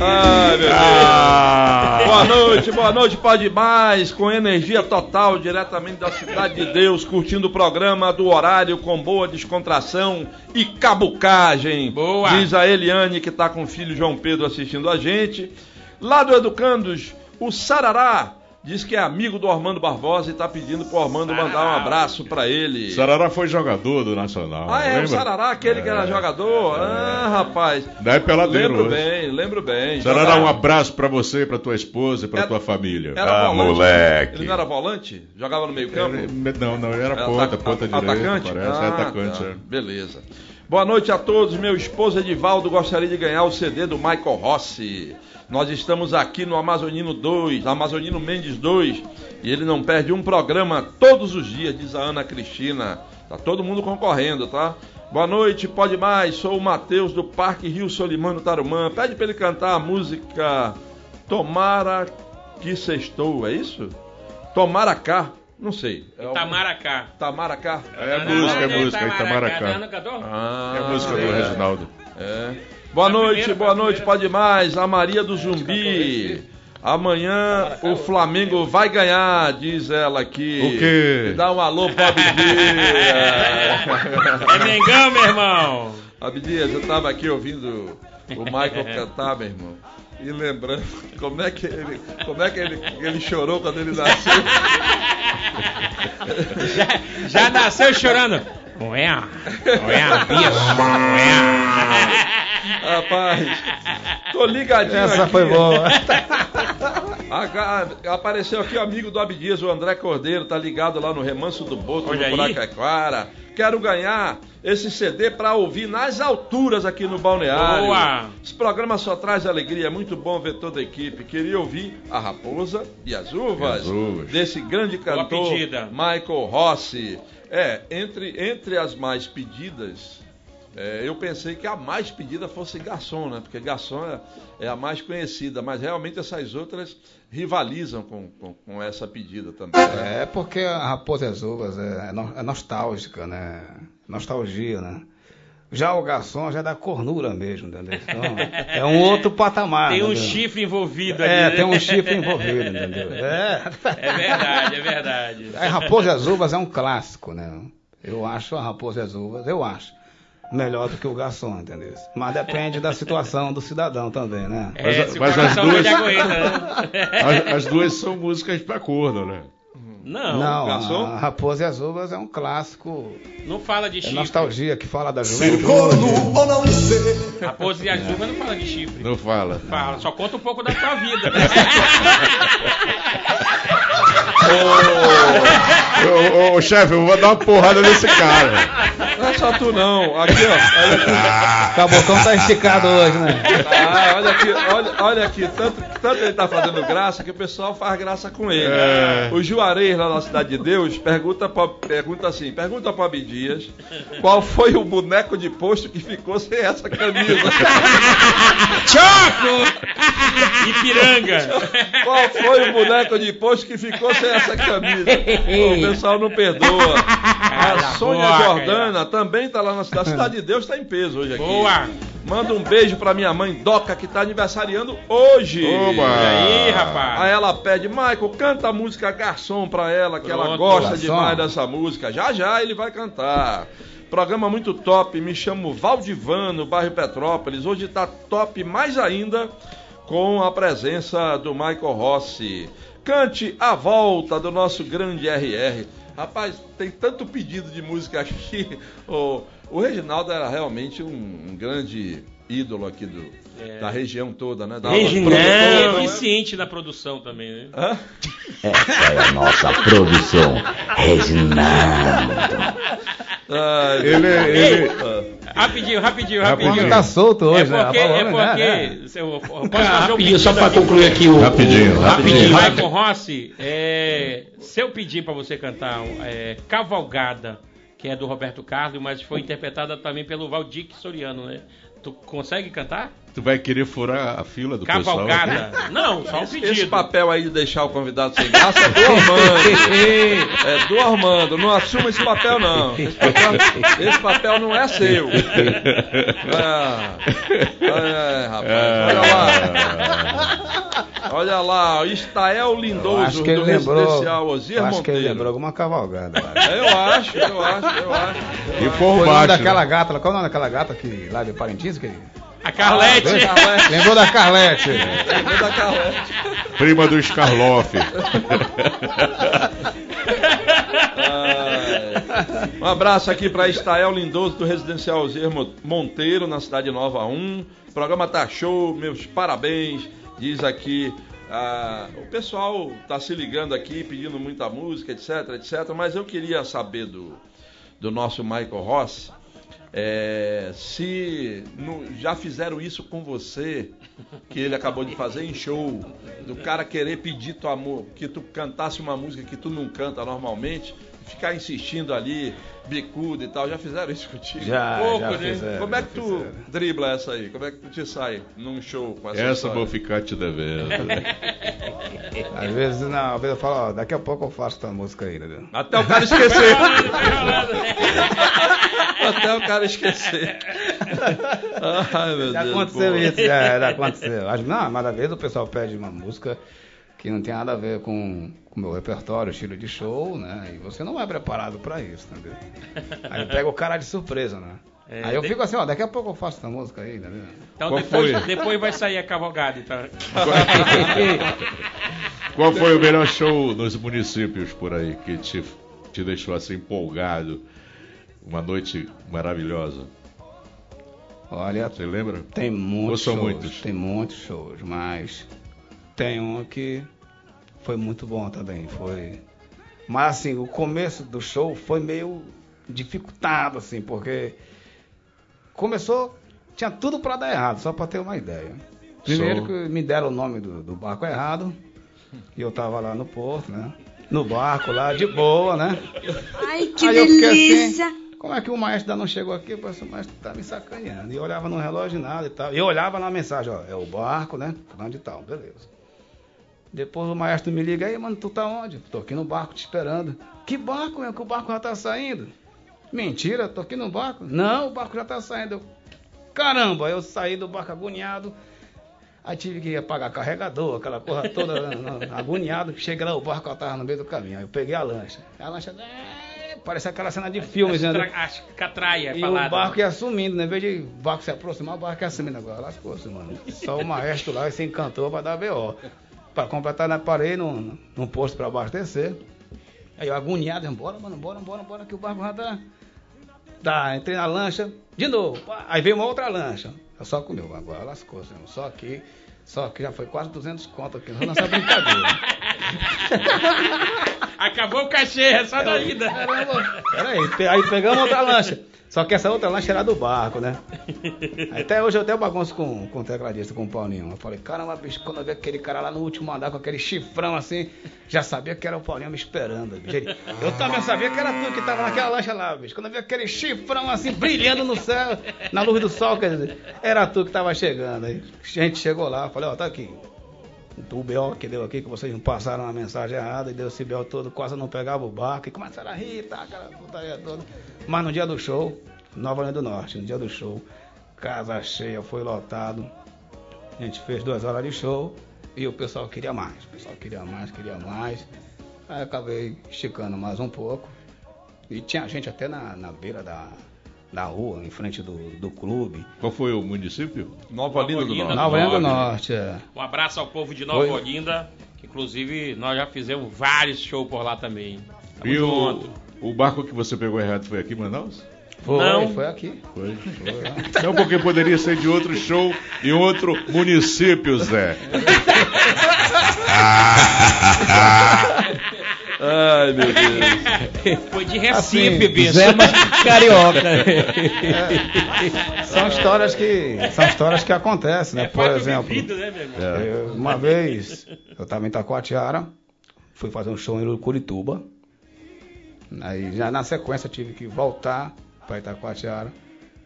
Ai, meu Deus. Ah, Boa noite, boa noite, pode mais, com energia total, diretamente da Cidade de Deus, curtindo o programa do horário com boa descontração e cabucagem. Boa. Diz a Eliane que está com o filho João Pedro assistindo a gente. Lá do Educandos, o Sarará diz que é amigo do Armando Barbosa e está pedindo pro Armando mandar um abraço para ele. Sarará foi jogador do Nacional. Ah, é, lembra? o Sarará, aquele que era É. jogador? Ah, rapaz. Daí é peladeiro Lembro hoje. bem, lembro bem. Sarará, Jogava- um abraço pra você, pra tua esposa e pra Era- tua família. Era Ah, volante. moleque. Ele não era volante? Jogava no meio campo? Ele- Não, não, ele era Era ponta, ata- ponta direita, atacante? parece, Ah, é atacante. tá. é. Beleza. Boa noite a todos. Meu esposo Edivaldo gostaria de ganhar o CD do Michael Rossi. Nós estamos aqui no Amazonino 2, Amazonino Mendes 2, e ele não perde um programa todos os dias, diz a Ana Cristina. Tá todo mundo concorrendo, tá? Boa noite, pode mais. Sou o Matheus do Parque Rio Solimano Tarumã. Pede pra ele cantar a música Tomara que Sextou, é isso? Tomara cá, não sei. É o- Itamaracá. Tamaracá? É música, é música, Itamaracá. Itamaracá. cantor? Ah, É música do é. Reginaldo. É. Boa A noite, primeira, boa a noite, pode mais. A Maria do Zumbi. Amanhã o Flamengo vai ganhar, diz ela aqui. O quê? Dá um alô pro É Abdias. Mengão, meu irmão. Abdias, eu tava aqui ouvindo o Michael cantar, meu irmão. E lembrando como é que ele, como é que ele, ele chorou quando ele nasceu. Já, já nasceu chorando. Ué, ué, bicho, ué. Rapaz, tô ligadinho Essa aqui. foi boa. Aga- Apareceu aqui o amigo do Abdias, o André Cordeiro, tá ligado lá no Remanso do Boto, Olha no aí. Buraquara. Quero ganhar esse CD pra ouvir nas alturas aqui no Balneário. Boa. Esse programa só traz alegria, é muito bom ver toda a equipe. Queria ouvir a Raposa e as Uvas, E as Uvas. desse grande cantor. Michael Rossi. É, entre, entre as mais pedidas, é, eu pensei que a mais pedida fosse Garçom, né? Porque Garçom é, é a mais conhecida, mas realmente essas outras rivalizam com, com, com essa pedida também. né? É porque a Raposa e as Uvas é, no- é nostálgica, né? Nostalgia, né? Já o garçom já é da cornura mesmo, entendeu? Então, é um outro patamar. Tem um entendeu? chifre envolvido ali. É, né? tem um chifre envolvido, entendeu? É. É verdade, é verdade. A Raposa e as Uvas é um clássico, né? Eu acho a Raposa e as Uvas, eu acho, melhor do que o garçom, entendeu? Mas depende da situação do cidadão também, né? É, Mas- mas as duas- aguenta, né? As, as duas são músicas pra corno, né? Não, Não, garçom? a Raposa e as Uvas é um clássico, não fala de é chifre. nostalgia que fala da Ser juventude. corno ou não ser. Raposa e as uvas não fala de chifre. Não fala. Fala, só conta um pouco da tua vida. Ô, ô, ô, chefe, eu vou dar uma porrada nesse cara. Não é só tu não. Aqui, ó. Olha aqui. O cabocão tá esticado hoje, né? Ah, olha aqui, olha, olha aqui, tanto, tanto ele tá fazendo graça que o pessoal faz graça com ele. É. O Juarez, lá na Cidade de Deus, pergunta, pra, pergunta assim: pergunta para Abdias qual foi o boneco de posto que ficou sem essa camisa. Choco! Ipiranga! Qual foi o boneco de posto que ficou sem essa camisa? O pessoal não perdoa. A Sônia Jordana também tá lá na cidade. A Cidade de Deus tá em peso hoje aqui. Boa! Manda um beijo pra minha mãe Doca, que tá aniversariando hoje. Oba! Olha aí, rapaz. Aí ela pede, Michael, canta a música Garçom pra ela, que ela gosta Garçom. demais dessa música. Já já ele vai cantar. Programa muito top, me chamo Valdivano, bairro Petrópolis. Hoje tá top mais ainda com a presença do Michael Rossi. Cante a volta do nosso grande RR. Rapaz, tem tanto pedido de música aqui. O, o Reginaldo era realmente um, um grande ídolo aqui do, É. da região toda, né? Da é né? eficiente na produção também, né? Hã? Essa é a nossa produção. Reginaldo. Ai, Ele, ele, Rapidinho, rapidinho, Rapidinho. rapidinho. Tá solto É hoje, né? porque, Tá é falando, né? porque, se eu, eu posso fazer um só para aqui? concluir aqui o. Rapidinho, o- Rapidinho, rapidinho. Michael Rossi, é, se eu pedir pra você cantar é, Cavalgada, que é do Roberto Carlos, mas foi interpretada também pelo Valdir Soriano, né? Tu consegue cantar? Tu vai querer furar a fila do pessoal? aqui? Cavalgada. Não, só um Esse pedido. papel aí de deixar o convidado sem graça é do Armando. É do Armando. Não assuma esse papel, não. Esse papel, esse papel não é seu. Ah, é, rapaz. Olha lá. Olha lá. Estael Eu Lindoso acho que ele do lembrou. Residencial Osier eu acho que ele lembrou alguma cavalgada. eu acho. Eu acho, eu acho, eu acho. E por o nome baixo. daquela né? gata, qual é o nome daquela gata que lá de Parintins? Que... A Carlete. Carlete. Lembrou da Carlete? Lembrou da Carlete. Prima do Scarloff. Um abraço aqui para Estael Lindoso do Residencial Alzir Mo- Monteiro, na Cidade Nova 1. O programa tá show, meus parabéns. Diz aqui. ah, o pessoal tá se ligando aqui, pedindo muita música, etc, etc. Mas eu queria saber do, do nosso Michael Ross. É, se no- já fizeram isso com você, que ele acabou de fazer em show, do cara querer pedir tua, que tu cantasse uma música que tu não canta normalmente, ficar insistindo ali, bicudo e tal, já fizeram isso contigo? Já, Pouco, já né? fizeram. Como é que tu fizeram. dribla essa aí? Como é que tu te sai num show com essa, Essa história? vou ficar te devendo. Às vezes, não, às vezes eu falo, ó, daqui a pouco eu faço tua música aí, entendeu? Até o cara esquecer. Até o cara esquecer. Ai, meu Já Deus. aconteceu boa. isso, já, já aconteceu. Não, mas às vezes o pessoal pede uma música que não tem nada a ver com o meu repertório, estilo de show, né? E você não é preparado pra isso, entendeu? Aí pega o cara de surpresa, né? É, aí eu de- fico assim, ó, daqui a pouco eu faço essa música aí, entendeu? Então Qual depois, foi? depois vai sair a cavalgada, então. Qual foi o melhor show nos municípios por aí que te, te deixou assim empolgado? Uma noite maravilhosa. Olha, Você lembra? tem muitos Ou shows, muitos? tem muitos shows, mas tem um que foi muito bom também, foi... Mas assim, o começo do show foi meio dificultado, assim, porque começou, tinha tudo pra dar errado, só pra ter uma ideia. Primeiro que me deram o nome do, do barco errado, e eu tava lá no porto, né? No barco lá, de boa, né? Ai, que Aí eu fiquei delícia! assim, como é que o maestro ainda não chegou aqui? Eu falei, o maestro tá me sacaneando. E eu olhava no relógio e nada e tal. E eu olhava na mensagem, ó, é o barco, né? Fulano de tal, beleza. Depois o maestro me liga aí, mano, tu tá onde? Tô aqui no barco te esperando. Que barco, meu? Que o barco já tá saindo. Mentira, tô aqui no barco. Não, o barco já tá saindo. Eu, Caramba, eu saí do barco agoniado. Aí tive que pagar carregador, aquela porra toda né, agoniado. Cheguei lá, o barco tava no meio do caminho. Aí eu peguei a lancha. A lancha, é, parece aquela cena de filmes, né? As catraia E falada. o barco ia sumindo, né? Em vez de o barco se aproximar, o barco ia sumindo agora. Lascou-se, mano. Só o maestro lá se encantou pra dar BO. Pra completar, né? Parei num, num posto pra abastecer. Aí eu agoniado, bora, mano, bora, bora, bora, que o barco já tá. Tá, entrei na lancha, de novo. Aí veio uma outra lancha. Eu só comeu, agora lascou-se, mano. Só aqui, só aqui já foi quase 200 conto aqui, nessa brincadeira. Acabou o cachê, é só da ida. Peraí, pe- aí pegamos outra lancha. Só que essa outra lancha era do barco, né? Até hoje eu tenho bagunço com, com o tecladista, com o Paulinho. Eu falei, caramba, bicho, quando eu vi aquele cara lá no último andar com aquele chifrão assim, já sabia que era o Paulinho me esperando, bicho. Eu também sabia que era tu que tava naquela lancha lá, bicho. Quando eu vi aquele chifrão assim, brilhando no céu, na luz do sol, quer dizer, era tu que tava chegando. Aí a gente chegou lá, falei, ó, tá aqui. O BO que deu aqui, que vocês não passaram a mensagem errada, e deu esse BO todo, quase não pegava o barco, e começaram a rir, tá, aquela putaria toda. Mas no dia do show, Nova Orleans do Norte, no dia do show, casa cheia, foi lotado. A gente fez duas horas de show e o pessoal queria mais. O pessoal queria mais, queria mais. Aí acabei esticando mais um pouco. E tinha gente até na, na beira da, da rua, em frente do, do clube. Qual foi o município? Nova Olinda do Olinda Norte. Nova Orleans do Norte. É. Um abraço ao povo de Nova Foi. Olinda. que Inclusive, nós já fizemos vários shows por lá também. Tamo E o, o barco que você pegou errado foi aqui em Manaus? Foi, Não. foi aqui. Foi. Foi? Não, porque poderia ser de outro show em outro município, Zé. Ai, meu Deus. Foi de Recife, Assim, bicho. Zé mas carioca. São histórias que são histórias que acontecem, né? É Por exemplo, vivido, né, meu irmão? É. eu- uma vez eu estava em Itacoatiara, fui fazer um show em Curitiba. Aí já na sequência tive que voltar para Itacoatiara,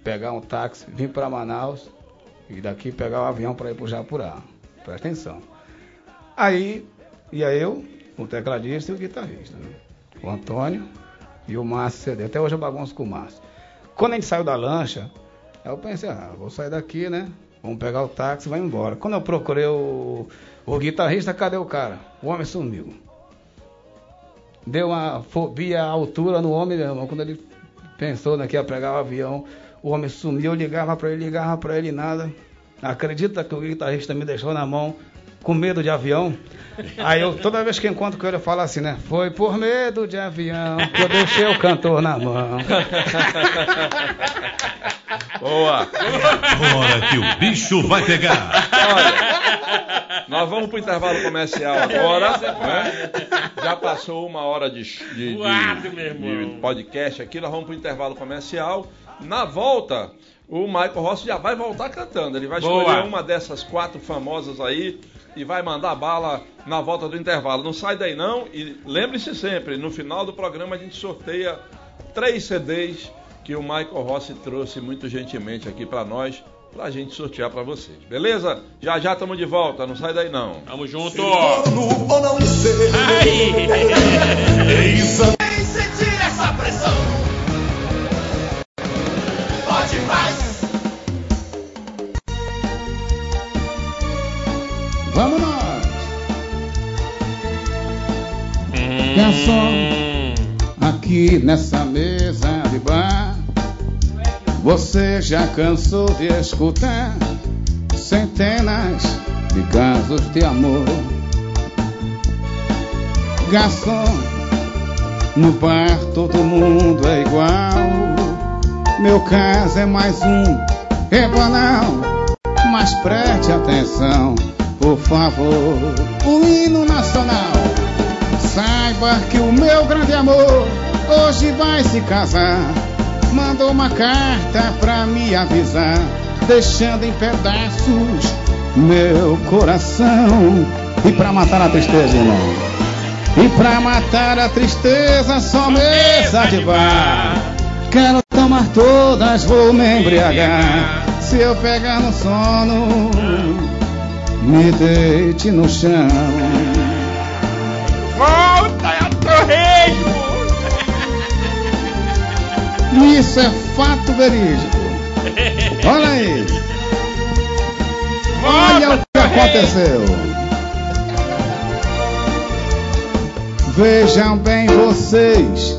pegar um táxi, vir para Manaus e daqui pegar o avião para ir para o Japurá. Presta atenção. Aí ia eu, o tecladista e o guitarrista, né? o Antônio e o Márcio CD. Até hoje eu bagunço com o Márcio. Quando a gente saiu da lancha, eu pensei, ah, vou sair daqui, né? Vamos pegar o táxi e vai embora. Quando eu procurei o, o guitarrista, cadê o cara? O homem sumiu. Deu uma fobia à altura no homem, meu irmão. Quando ele pensou né, que ia pegar o avião, o homem sumiu, ligava pra ele, ligava pra ele nada. Acredita que o guitarrista me deixou na mão com medo de avião? Aí eu, toda vez que encontro com ele, eu falo assim, né? Foi por medo de avião que eu deixei o cantor na mão. Boa. Bora que o bicho vai pegar. Olha, nós vamos pro intervalo comercial agora. né? Já passou uma hora de, de, de- de podcast aqui. Nós vamos pro intervalo comercial. Na volta, o Michael Rossi já vai voltar cantando. Ele vai Boa. escolher uma dessas quatro famosas aí e vai mandar bala na volta do intervalo. Não sai daí não. E lembre-se sempre, no final do programa a gente sorteia três CDs que o Michael Rossi trouxe muito gentilmente aqui pra nós, pra gente sortear pra vocês. Beleza? Já já estamos de volta, não sai daí não. Tamo junto. A mais. Vamos nós! Garçom, aqui nessa mesa Você já cansou de escutar centenas de casos de amor. Garçom, no bar todo mundo é igual. Meu caso é mais um, é banal. Mas preste atenção, por favor. O hino nacional. Saiba que o meu grande amor hoje vai se casar. Mandou uma carta pra me avisar, deixando em pedaços meu coração. E pra matar a tristeza, irmão. E pra matar a tristeza, só mesa de bar. Quero tomar todas, vou me embriagar. Se eu pegar no sono, me deite no chão. Volta Isso é fato verídico. Olha aí. Olha o que aconteceu. Vejam bem vocês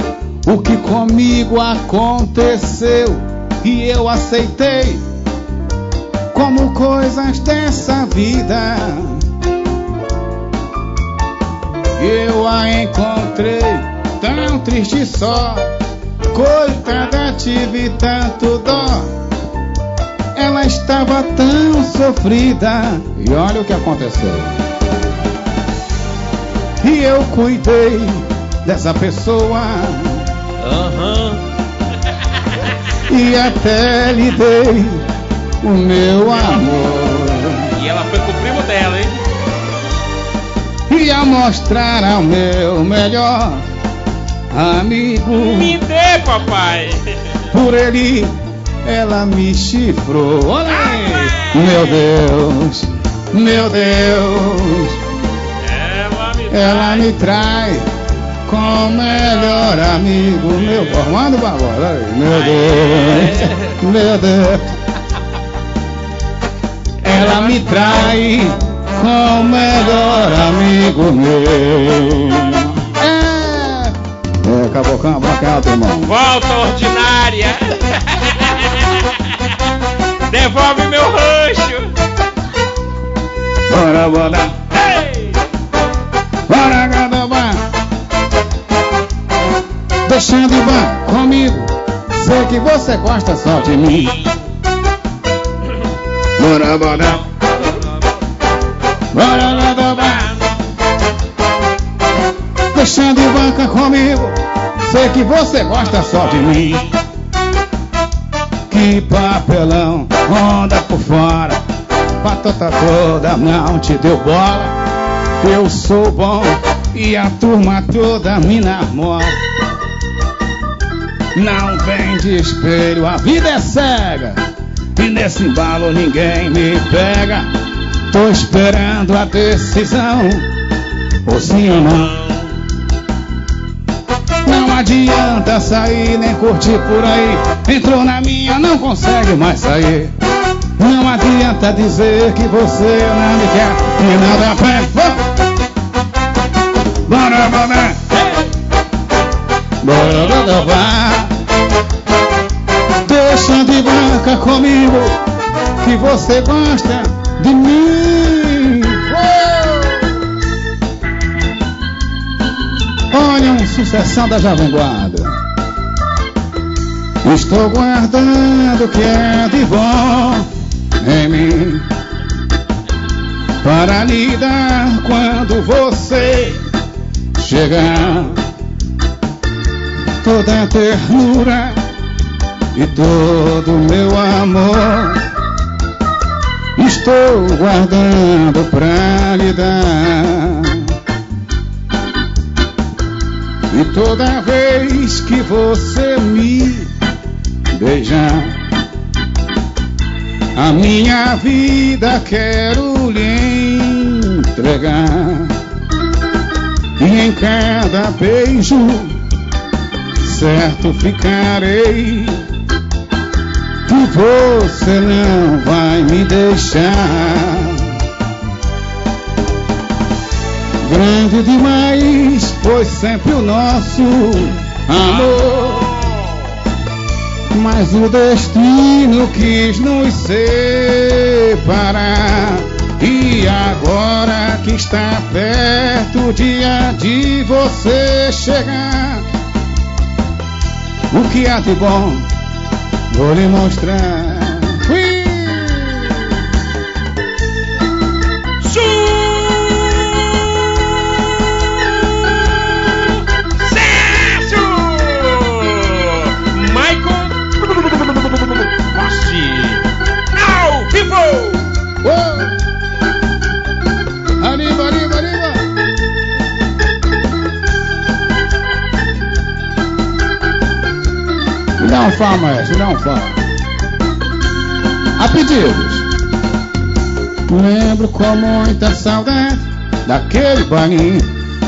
o que comigo aconteceu e eu aceitei como coisas dessa vida. Eu a encontrei tão triste só, coitada tive tanto dó. Ela estava tão sofrida e olha o que aconteceu. E eu cuidei dessa pessoa Aham. e até lhe dei o meu amor. E ela foi com o primo dela, hein? E a mostrar ao meu melhor amigo. Me dê, papai! Por ele ela me chifrou. Olha aí. Meu Deus, meu Deus, Ela me ela me trai com o melhor amigo meu. Armando Barbosa, aí. Meu Deus, meu Deus. Ela me trai com o melhor amigo meu. Cabocão, alto, irmão. Volta ordinária! Devolve meu rancho! Bora, bora. Ei! Bora, Gadobá! Deixando o bar comigo, sei que você gosta só de mim. Bora, bora! Bora, Gadobá! Deixando o banca comigo, sei que você gosta só de mim. Que papelão, onda por fora, patota toda não te deu bola. Eu sou bom e a turma toda me namora. Não vem de espelho, a vida é cega. E nesse embalo ninguém me pega. Tô esperando a decisão, ou sim ou não. Adianta sair nem curtir por aí. Entrou na minha, não consegue mais sair. Não adianta dizer que você não me quer e nada presta. Bora, bora, bora, bora, bora. Deixa de branca comigo, que você gosta Um sucessão da Jovem Guarda. Estou guardando o que é de bom em mim para lhe dar quando você chegar. Toda a ternura e todo o meu amor estou guardando pra lhe dar. E toda vez que você me beijar, a minha vida quero lhe entregar. E em cada beijo, certo ficarei. Que você não vai me deixar. Grande demais foi sempre o nosso amor. Mas o destino quis nos separar. E agora que está perto o dia de você chegar. O que há de bom vou lhe mostrar. Um fá, maestro, um fá. A pedidos. Lembro com muita saudade daquele balinho.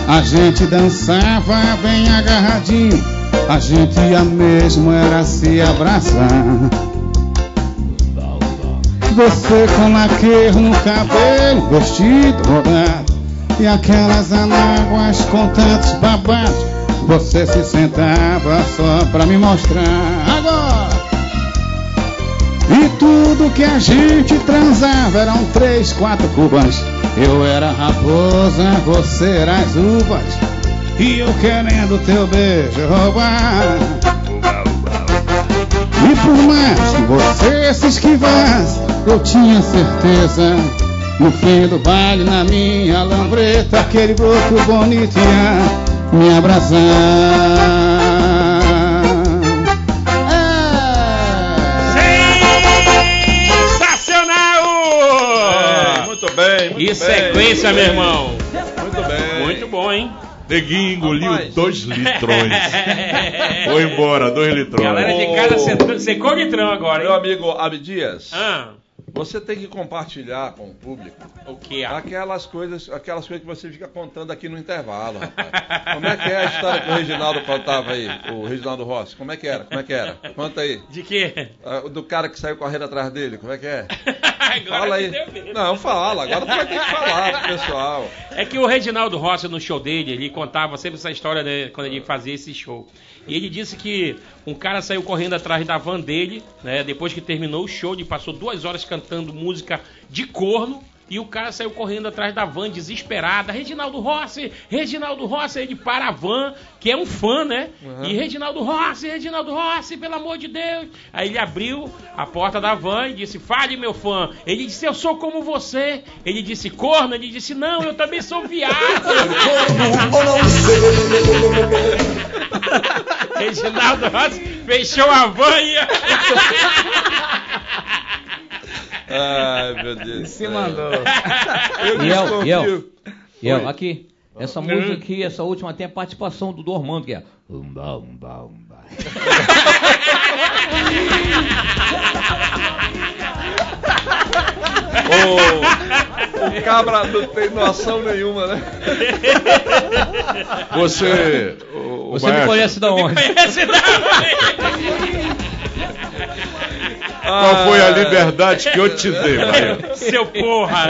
A gente dançava bem agarradinho. A gente ia mesmo era se abraçar. Você com laqueiro no cabelo, vestido rodado E aquelas anáguas com tantos babados Você se sentava só pra me mostrar Agora! E tudo que a gente transava eram três, quatro cubas Eu era a raposa, você era as uvas E eu querendo teu beijo roubar e por mais que você se esquivasse, eu tinha certeza. No fim do baile, na minha lambreta, aquele broto bonito ia me abraçar. É. Sensacional! É, muito bem, muito E bem. sequência, muito meu bem. irmão. Muito bem. Muito bom, hein? Neguinho engoliu Rapaz. dois litrões. Foi embora, dois litrões. Galera de casa secou- secou litrão agora, Meu hein? amigo Abdias, Ah, você tem que compartilhar com o público o que? aquelas coisas, aquelas coisas que você fica contando aqui no intervalo, rapaz. Como é que é a história que o Reginaldo contava aí, o Reginaldo Rossi? Como é que era? Como é que era? Conta aí. De quê? Ah, Do cara que saiu correndo atrás dele, como é que é? Agora Fala aí. Não, fala, agora tu vai ter que falar pro pessoal. É que o Reginaldo Rossi, no show dele, ele contava sempre essa história né, quando ele fazia esse show. E ele disse que um cara saiu correndo atrás da van dele, né? Depois que terminou o show, ele passou duas horas cantando música de corno. E o cara saiu correndo atrás da van, desesperada. Reginaldo Rossi, Reginaldo Rossi, ele para a van, que é um fã, né? E Reginaldo Rossi, Reginaldo Rossi, pelo amor de Deus. Aí ele abriu a porta da van e disse: Fale, meu fã. Ele disse: Eu sou como você. Ele disse: Corno. Ele disse: Não, eu também sou viado. Reginaldo Rossi fechou a van e. Ai, meu Deus. Se mandou. Eu E eu, e eu, e eu, Oi. aqui. Essa música aqui, essa última tem a participação do Dormando, que é. Umba, umba, umba. O, o cabra não tem noção nenhuma, né? Você. o- o Você me maestro, conhece da onde? Conhece não? Qual foi a liberdade que eu te dei, maestro? Seu porra.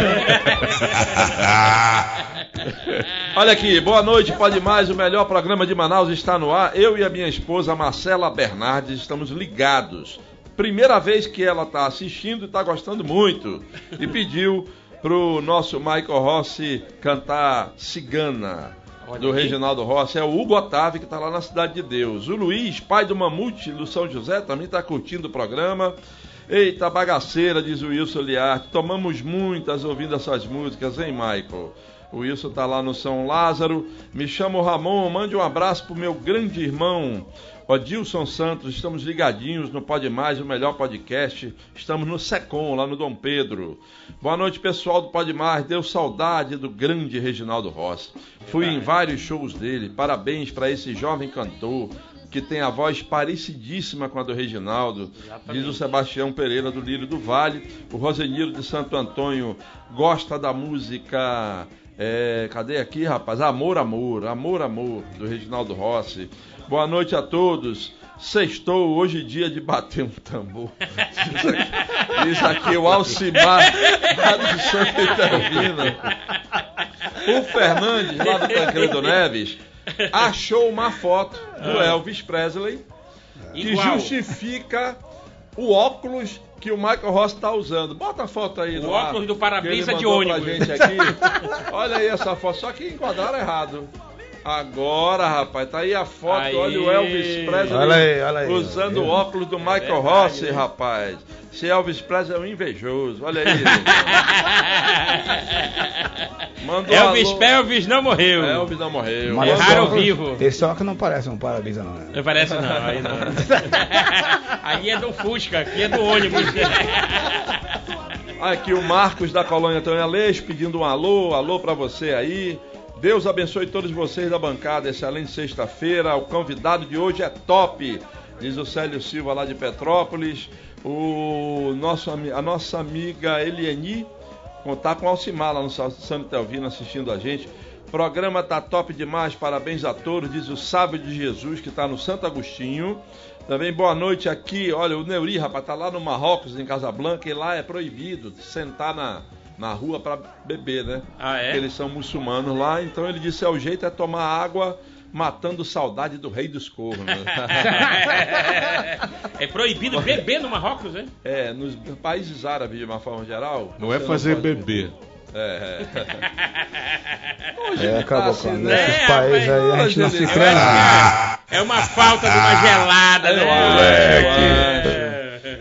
Olha aqui, boa noite, pode mais. O melhor programa de Manaus está no ar. Eu e a minha esposa Marcela Bernardes estamos ligados. Primeira vez que ela está assistindo e está gostando muito. E pediu pro nosso Michael Rossi cantar Cigana. Do. Reginaldo Rossi, é o Hugo Otávio que está lá na Cidade de Deus. O Luiz, pai do Mamute do São José, também está curtindo o programa. Eita, bagaceira, diz o Wilson Liarte. Tomamos muitas ouvindo essas músicas, hein, Michael? O Wilson tá lá no São Lázaro. Me chamo Ramon, mande um abraço pro meu grande irmão, Odilson Santos. Estamos ligadinhos no Pode Mais, o melhor podcast. Estamos no Secom, lá no Dom Pedro. Boa noite, pessoal do Pode Mais. Deu saudade do grande Reginaldo Rossi. Fui em vários shows dele. Parabéns para esse jovem cantor que tem a voz parecidíssima com a do Reginaldo, diz o Sebastião Pereira do Lírio do Vale. O Roseniro de Santo Antônio gosta da música. é, cadê aqui, rapaz? Amor, Amor, Amor, Amor, do Reginaldo Rossi. Boa noite a todos. Sextou, hoje dia de bater um tambor. Diz aqui, diz aqui o Alcimar, lá de Santa Intervina. O Fernandes, lá do Tancredo Neves, achou uma foto do Elvis Presley que Igual. justifica o óculos que o Michael Ross está usando. Bota a foto aí. O no ar, óculos do para-brisa de ônibus. Pra gente aqui. Olha aí essa foto, só que enquadraram errado. Agora, rapaz, tá aí a foto. Aí. Olha o Elvis Presley Olha aí, olha aí. usando o óculos do Michael verdade, Ross, né? rapaz. Esse Elvis Presley é um invejoso. Olha aí. Manda um Elvis alô. Pelvis não morreu. Elvis não morreu. Mas É raro óculos- vivo. Esse óculos não parece um para-brisa, não. Né? Não parece não, aí não. aí é do Fusca, aqui é do ônibus. Aqui o Marcos da Colônia Antônio Aleixo pedindo um alô, alô pra você aí. Deus abençoe todos vocês da bancada. Excelente sexta-feira. O convidado de hoje é top, diz o Célio Silva lá de Petrópolis. O nosso, a nossa amiga Elieni contar com Alcimar lá no Sa- Santo Telvino assistindo a gente. Programa tá top demais, parabéns a todos, diz o Sábio de Jesus que tá no Santo Agostinho. Também boa noite aqui, olha, o Neuri, rapaz, tá lá no Marrocos, em Casablanca, e lá é proibido sentar na, na rua para beber, né? Ah, é? Porque eles são muçulmanos lá, então ele disse, é o jeito é tomar água matando saudade do rei dos cornos. é proibido beber no Marrocos, né? é, nos países árabes, de uma forma geral... Não é fazer pode- beber. É, é. Hoje É, tá acabou assim, com né? nesses É, países aí, a gente não se não. É uma falta de uma gelada, Eu né? acho, É.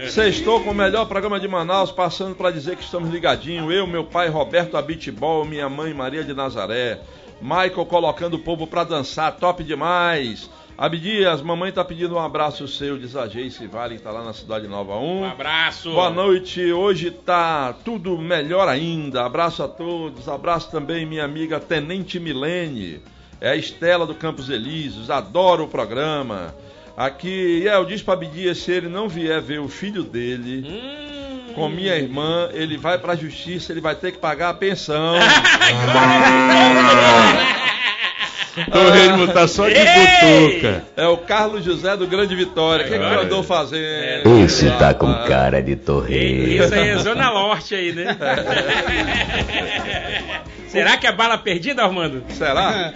Sextou com o melhor programa de Manaus, passando para dizer que estamos ligadinhos. Eu, meu pai Roberto Abitbol, minha mãe Maria de Nazaré. Michael colocando o povo para dançar, top demais. Abdias, mamãe tá pedindo um abraço seu, diz a Jace Vale, que tá lá na Cidade Nova 1. Um abraço. Boa noite, hoje tá tudo melhor ainda. Abraço a todos, abraço também minha amiga Tenente Milene, é a Estela do Campos Elíseos, adoro o programa. Aqui, El diz pra Abdias, se ele não vier ver o filho dele Hum. com minha irmã, ele vai pra justiça, ele vai ter que pagar a pensão. Torresmo tá só de Ei! butuca. É o Carlos José do Grande Vitória. O que, que tu Agora andou é. fazendo? Esse tá com cara de torreiro. Isso aí é Zona Norte aí, né? Será que é bala perdida, Armando? Será?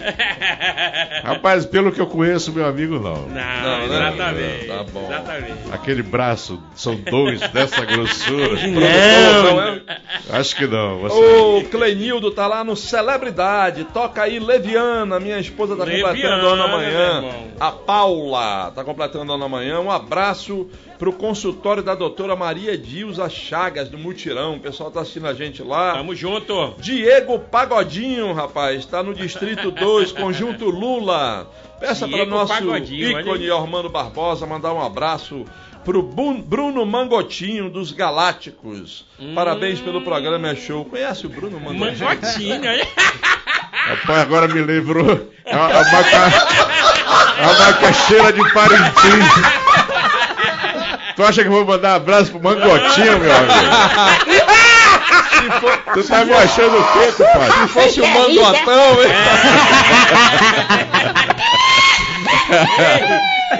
Rapaz, pelo que eu conheço, meu amigo, não. Não, Não, exatamente. Tá bom. Exatamente. Aquele braço, são dois dessa grossura. Produtor, é? Acho que não. Você... O Clenildo tá lá no Celebridade. Toca aí Leviana. Minha esposa tá Leviana, completando ano amanhã. A Paula tá completando ano amanhã. Um abraço pro consultório da doutora Maria Dilza Chagas, do Mutirão. O pessoal tá assistindo a gente lá. Tamo junto. Diego Pagodinho, rapaz, tá no Distrito 2, Conjunto Lula. Peça para nosso Pagodinho, ícone aí. Armando Barbosa mandar um abraço pro Bruno Mangotinho dos Galácticos. Hum. Parabéns pelo programa, é show. Conhece o Bruno Mangotinho? Mangotinho, olha. Rapaz, agora me lembrou. É uma, a maca... é uma macaxeira de Parintins. Tu acha que eu vou mandar um abraço pro Mangotinho, meu amigo? Tu tá me achando o quê, compadre? Se fosse o Mangotão, hein?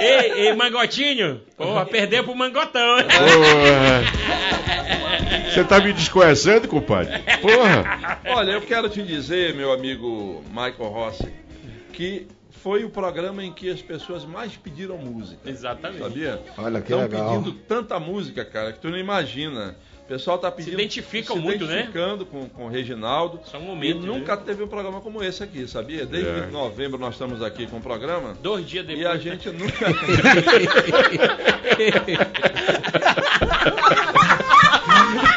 ei, ei, Mangotinho. Porra, perdeu pro Mangotão. hein? Porra. Você tá me desconhecendo, compadre? Porra. Olha, eu quero te dizer, meu amigo Michael Rossi, que foi o programa em que as pessoas mais pediram música. Exatamente. Sabia? Olha que Estão legal. pedindo tanta música, cara, que tu não imagina. O pessoal tá pedindo. identificam se muito, né? identificando com, com o Reginaldo. Só um E momento. nunca né? teve um programa como esse aqui, sabia? Desde É. novembro nós estamos aqui com o programa. Dois dias depois. E a gente nunca.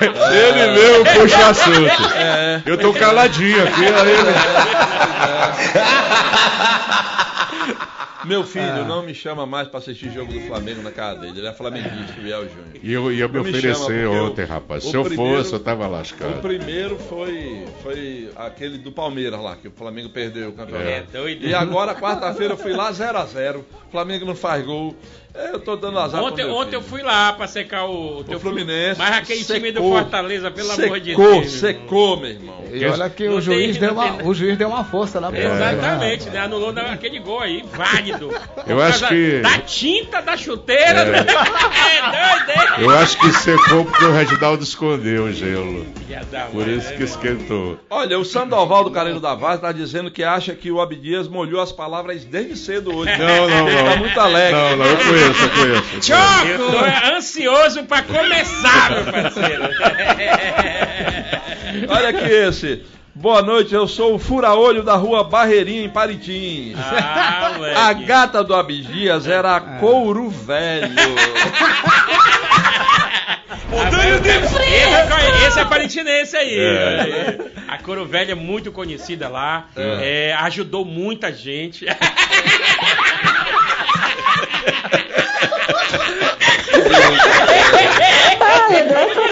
Ele mesmo puxa assunto. Eu tô caladinho aqui. aí ele- Meu filho Ah. não me chama mais pra assistir jogo do Flamengo na casa dele. Ele é flamenguista, o Biel Júnior. E eu ia me oferecer ontem, o- rapaz. o Se eu primeiro- fosse, eu tava O lascado. primeiro foi, foi aquele do Palmeiras lá, que o Flamengo perdeu o campeonato. É, doido. E agora, quarta-feira, eu fui lá 0x0. Flamengo não faz gol. É, Eu tô dando azar Ontem, ontem eu fui lá pra secar o, O teu Fluminense. Mas aquele time do secou. Fortaleza, pelo amor de Secou, Deus. secou, meu irmão. E olha que Não o juiz, tem- deu uma, tem- o juiz deu uma força lá pro Exatamente, né? Anulou aquele gol aí, válido. Eu acho que- Da tinta da chuteira. É. É doido, hein? Eu acho que secou porque o Reginaldo escondeu o gelo. Por isso né, que esquentou. Olha, o Sandoval do Careiro da Vaz está dizendo que acha que o Abdias molhou as palavras desde cedo hoje. Não, não, Ele não. tá muito alegre. Não, não, eu conheço, eu conheço. eu. Eu tô ansioso pra começar, meu parceiro. Olha aqui esse. Boa noite, eu sou o fura-olho da rua Barreirinha, em Paritins. Ah. A gata do Abdias era a couro velho. Esse, esse é parintinense aí. É. A Coro Velha é muito conhecida lá. é, ajudou muita gente. Uma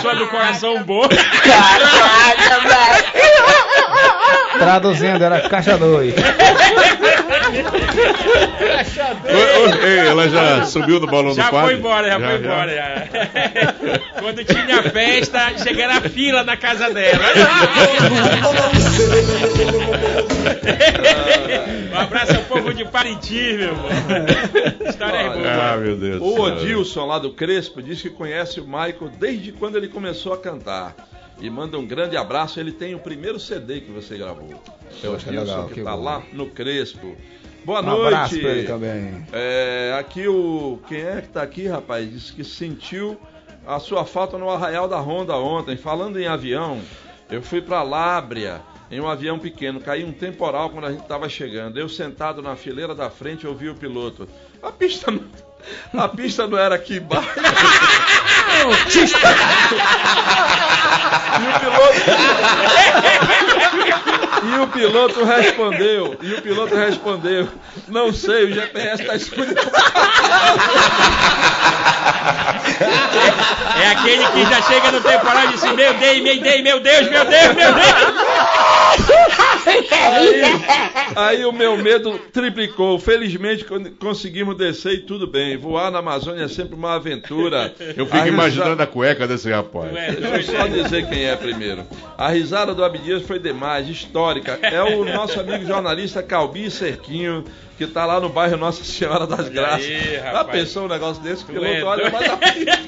pessoa do coração bom. Traduzindo, era caixa 2. Ela já subiu no balão Já do quadro? foi embora, já, foi embora. já. Quando tinha festa, cheguei na fila na casa dela. um abraço ao povo de Parintins, meu irmão. História é boa. Ah, meu Deus. do O. Odilson, lá do Crespo, diz que conhece o Michael desde quando ele começou a cantar. E manda um grande abraço. Ele tem o primeiro CD que você gravou. É o Poxa, Odilson, legal, que que tá bom. lá no Crespo. Boa Um noite. abraço pra ele também. É, aqui o. Quem é que tá aqui, rapaz? Diz que sentiu a sua falta no Arraial da Ronda ontem. Falando em avião, eu fui pra Lábria em um avião pequeno. Caiu um temporal quando a gente tava chegando. Eu sentado na fileira da frente ouvi o piloto. A pista não, a pista não era aqui embaixo. E o piloto respondeu, e o piloto respondeu, não sei, o GPS está escondido. É aquele que já chega no temporal e diz assim, meu Deus, meu Deus, meu Deus, meu Deus, meu Deus. Aí, aí o meu medo triplicou. Felizmente con- conseguimos descer e tudo bem. Voar na Amazônia é sempre uma aventura. Eu A fico risa- imaginando a cueca desse rapaz. Ué, Deixa eu só dizer quem é primeiro. A risada do Abdias foi demais, histórica. É o nosso amigo jornalista Calbi Cerquinho, que tá lá no bairro Nossa Senhora das Graças. aí, Já rapaz. pensou um negócio desse? O piloto é olha, mas a pista,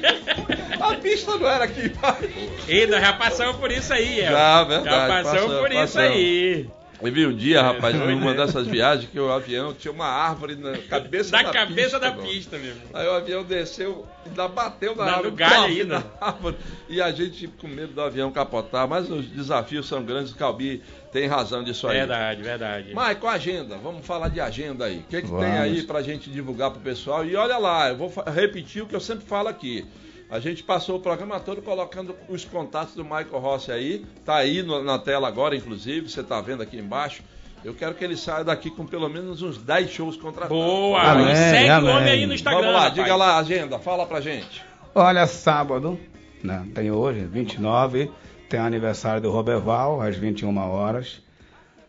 a pista não era aqui embaixo. E nós já passamos por isso aí, é. Já, verdade, Já passamos passamos, por isso passamos. aí. Eu vi um dia, rapaz, né? dessas viagens que o avião tinha uma árvore na cabeça Da da cabeça pista, da mano. pista, meu irmão. Aí o avião desceu, ainda bateu na no árvore, galho ainda. na árvore, e a gente com medo do avião capotar. Mas os desafios são grandes, o Calbi tem razão disso aí. Verdade, verdade. Maicon, agenda, vamos falar de agenda aí. O que, que tem aí pra gente divulgar pro pessoal? E olha lá, eu vou repetir o que eu sempre falo aqui. A gente passou o programa todo colocando os contatos do Michael Rossi aí. Tá aí no- na tela agora, inclusive, você tá vendo aqui embaixo. Eu quero que ele saia daqui com pelo menos uns 10 shows contratados. Boa! Amém, segue amém. o homem aí no Instagram. Vamos lá, rapaz. diga lá a agenda, fala pra gente. Olha, sábado, né, tem hoje, 29, tem aniversário do Roberval, às 21 horas.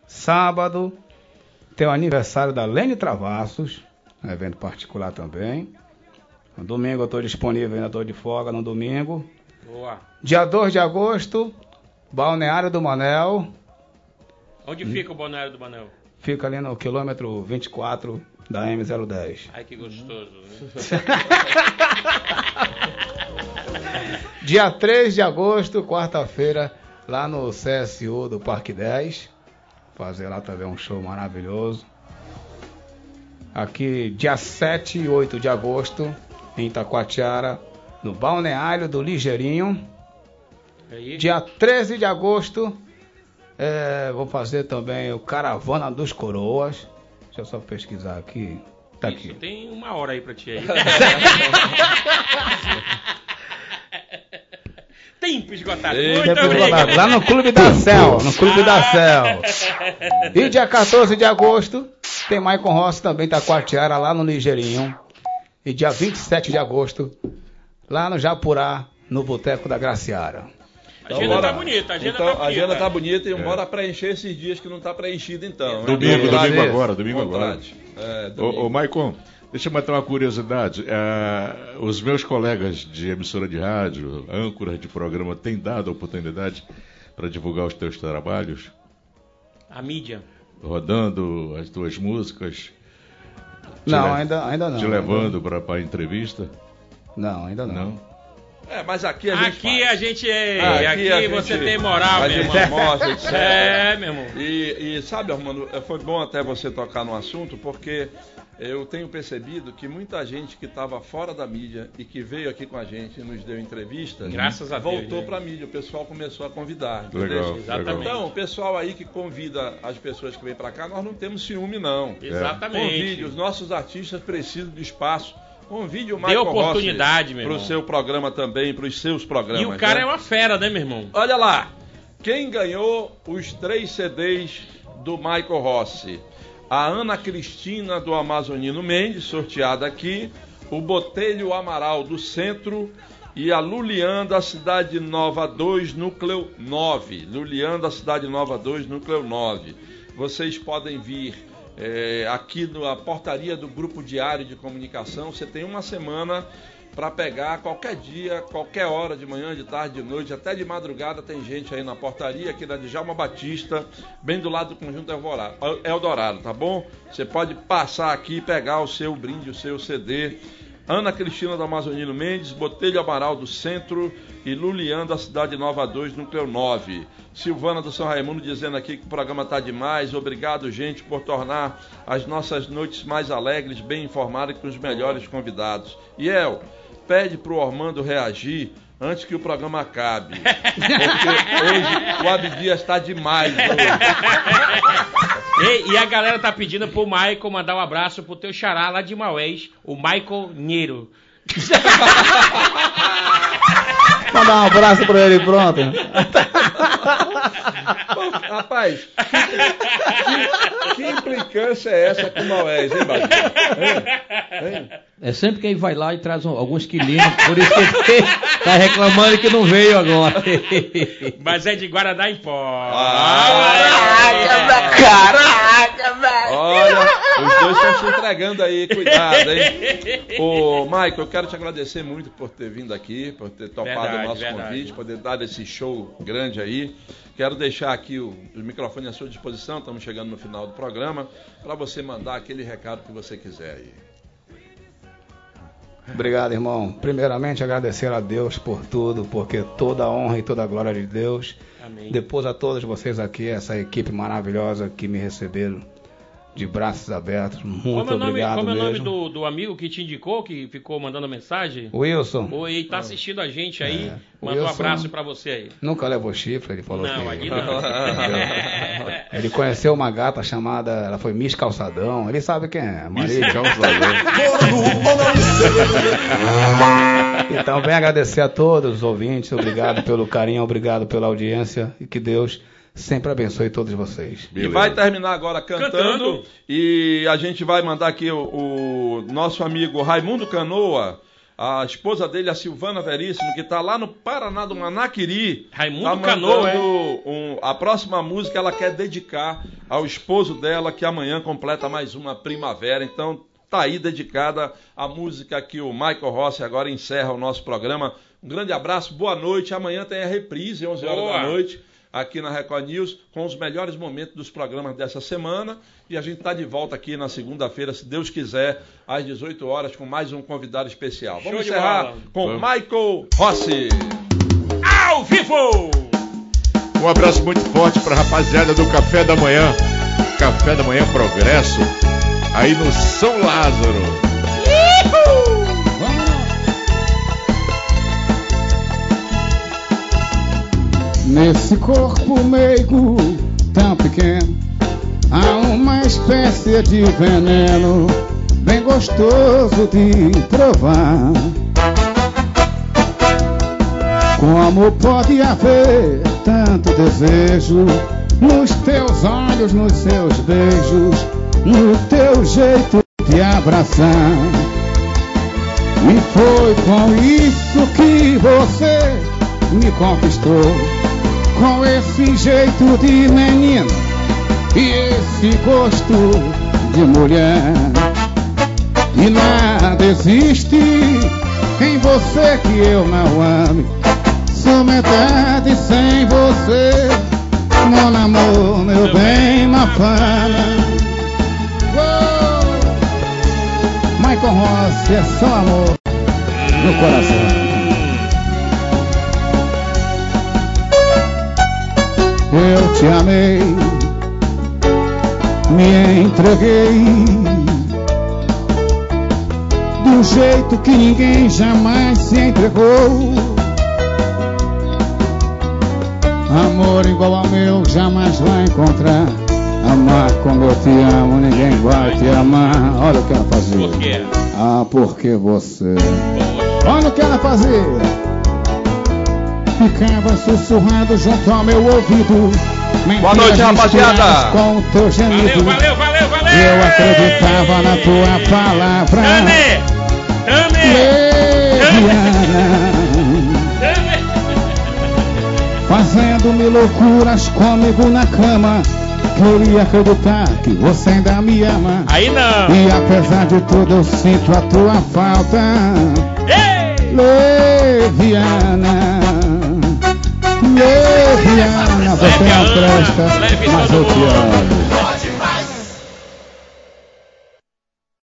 Sábado, tem o aniversário da Lene Travassos, um evento particular também. No domingo eu estou disponível, ainda estou de folga no domingo. Boa. Dia 2 de agosto, Balneário do Manel, Onde fica o Balneário do Manel? fica ali no quilômetro 24 da M010. Ai, que gostoso. Né? Dia 3 de agosto, quarta-feira, lá no CSU do Parque 10. Fazer lá também um show maravilhoso. Aqui, dia 7 e 8 de agosto, em Itacoatiara, no Balneário do Ligeirinho. Aí. Dia 13 de agosto, é, vou fazer também o Caravana dos Coroas. Deixa eu só pesquisar aqui. Tá Isso, aqui. tem uma hora aí pra ti aí. Tempo esgotado. Muito eu vou lá, no Clube da Cel, no Clube da Cel. E dia 14 de agosto, tem Maicon Rossi também, Taquatiara, lá no Ligeirinho. E dia 27 de agosto, lá no Japurá, no Boteco da Graciara. A agenda tá bonita, a agenda então, tá A bonita. agenda tá bonita e bora preencher esses dias que não tá preenchido então. Domingo, Contrate. domingo agora, domingo agora. Contrate. É, Ô, domingo. ô Maicon, deixa eu matar uma curiosidade. Ah, os meus colegas de emissora de rádio, âncoras de programa, têm dado a oportunidade para divulgar os teus trabalhos, A mídia. rodando as tuas músicas, Não, le- ainda, ainda não. te levando para a entrevista? Não, ainda não. Não? É, mas aqui a gente Aqui faz. a gente é. Ah, Aqui, a gente- você tem moral, a meu gente irmão. mostra, etc. É, meu irmão. E, e sabe, Armando, eh, foi bom até você tocar no assunto, porque eu tenho percebido que muita gente que estava fora da mídia e que veio aqui com a gente e nos deu entrevista, Graças a Deus, voltou né? para a mídia. O pessoal começou a convidar. Legal, entendeu? Exatamente. Então, o pessoal aí que convida as pessoas que vêm para cá, nós não temos ciúme, não. Exatamente. Convide, os nossos artistas precisam de espaço. Convide o Dê Michael oportunidade, meu para o irmão. seu programa também, para os seus programas. E o cara né? é uma fera, né, meu irmão? Olha lá, quem ganhou os três CDs do Michael Rossi? A Ana Cristina do Amazonino Mendes, sorteada aqui, o Botelho Amaral do Centro e a Lulian da Cidade Nova 2, Núcleo 9. Lulian da Cidade Nova 2, Núcleo 9. Vocês podem vir é, aqui na portaria do Grupo Diário de Comunicação. Você tem uma semana para pegar qualquer dia, qualquer hora, de manhã, de tarde, de noite, até de madrugada. Tem gente aí na portaria, aqui na Djalma Batista, bem do lado do Conjunto Eldorado, Eldorado, tá bom? Você pode passar aqui e pegar o seu brinde, o seu CD. Ana Cristina do Amazonino Mendes, Botelho Amaral do Centro e Lulian da Cidade Nova 2, Núcleo 9. Silvana do São Raimundo dizendo aqui que o programa tá demais. Obrigado, gente, por tornar as nossas noites mais alegres, bem informadas com os melhores convidados. E El, pede pro Ormando reagir antes que o programa acabe. Porque hoje o Abdias está demais. E, e a galera tá pedindo pro Michael mandar um abraço pro teu xará lá de Maués, o Michael Nheiro. Mandar um abraço pra ele, pronto. Rapaz, que, que implicância é essa com o Maués, hein, Badinho? Hein? Hein? É sempre que ele vai lá e traz um- alguns quilinhos, por isso que ele tá reclamando que não veio agora. Mas é de Guaraná em pó. Caraca, velho! Olha, os dois estão se entregando aí, cuidado, hein? Ô, Michael, eu quero te agradecer muito por ter vindo aqui, por ter topado Verdade, o nosso verdade. convite, por ter dado esse show grande aí. Quero deixar aqui o, o microfone à sua disposição, estamos chegando no final do programa, para você mandar aquele recado que você quiser aí. Obrigado, irmão. Primeiramente, agradecer a Deus por tudo, porque toda a honra e toda a glória de Deus. Amém. Depois a todos vocês aqui, essa equipe maravilhosa que me receberam de braços abertos. Muito Como é nome, obrigado como é o nome do, do amigo que te indicou, que ficou mandando mensagem? Wilson, ele tá assistindo a gente aí. É. Manda um abraço pra você aí. nunca levou chifre, ele falou Não, que... ali não. Ele conheceu uma gata chamada, ela foi Miss Calçadão, ele sabe quem é, não sei. Então, bem agradecer a todos os ouvintes, obrigado pelo carinho, obrigado pela audiência e que Deus sempre abençoe todos vocês. E Beleza. vai terminar agora cantando, Cantando. E a gente vai mandar aqui o, o nosso amigo Raimundo Canoa, a esposa dele, a Silvana Veríssimo, que está lá no Paraná do Manaquiri. Raimundo tá Canoa, é? um- a próxima música ela quer dedicar ao esposo dela, que amanhã completa mais uma primavera. Então tá aí dedicada a música que o Michael Rossi agora encerra o nosso programa. Um grande abraço, boa noite. Amanhã tem a reprise, 11 horas Boa. da noite aqui na Record News com os melhores momentos dos programas dessa semana. E a gente está de volta aqui na segunda-feira, se Deus quiser, às 18 horas, com mais um convidado especial. Show Vamos de encerrar com Vamos. Michael Rossi. Ao vivo! Um abraço muito forte pra rapaziada do Café da Manhã. Café da Manhã Progresso. Aí no São Lázaro. Nesse corpo meigo tão pequeno Há uma espécie de veneno Bem gostoso de provar Como pode haver tanto desejo Nos teus olhos, nos seus beijos No teu jeito de abraçar e foi com isso que você me conquistou. Com esse jeito de menino e esse gosto de mulher. E nada existe em você que eu não ame. Sou metade sem você. Mon amor, meu bem, mafana. Uou! Michael Rossi é só amor. no coração. Eu te amei, me entreguei do jeito que ninguém jamais se entregou. Amor igual ao meu jamais vai encontrar. Amar como eu te amo, ninguém vai te amar. Olha o que ela fazia. Por quê? Ah, porque você. Olha o que ela fazia. Ficava sussurrando junto ao meu ouvido. Boa noite, rapaziada. Com o teu gemido. Valeu, valeu, valeu, valeu! Eu acreditava na tua palavra. Leviana. Tame! Fazendo-me loucuras comigo na cama. Queria acreditar que você ainda me ama. Aí não! E apesar de tudo eu sinto a tua falta. Ei! Leviana. Leviana, você não presta, mas mundo. amo.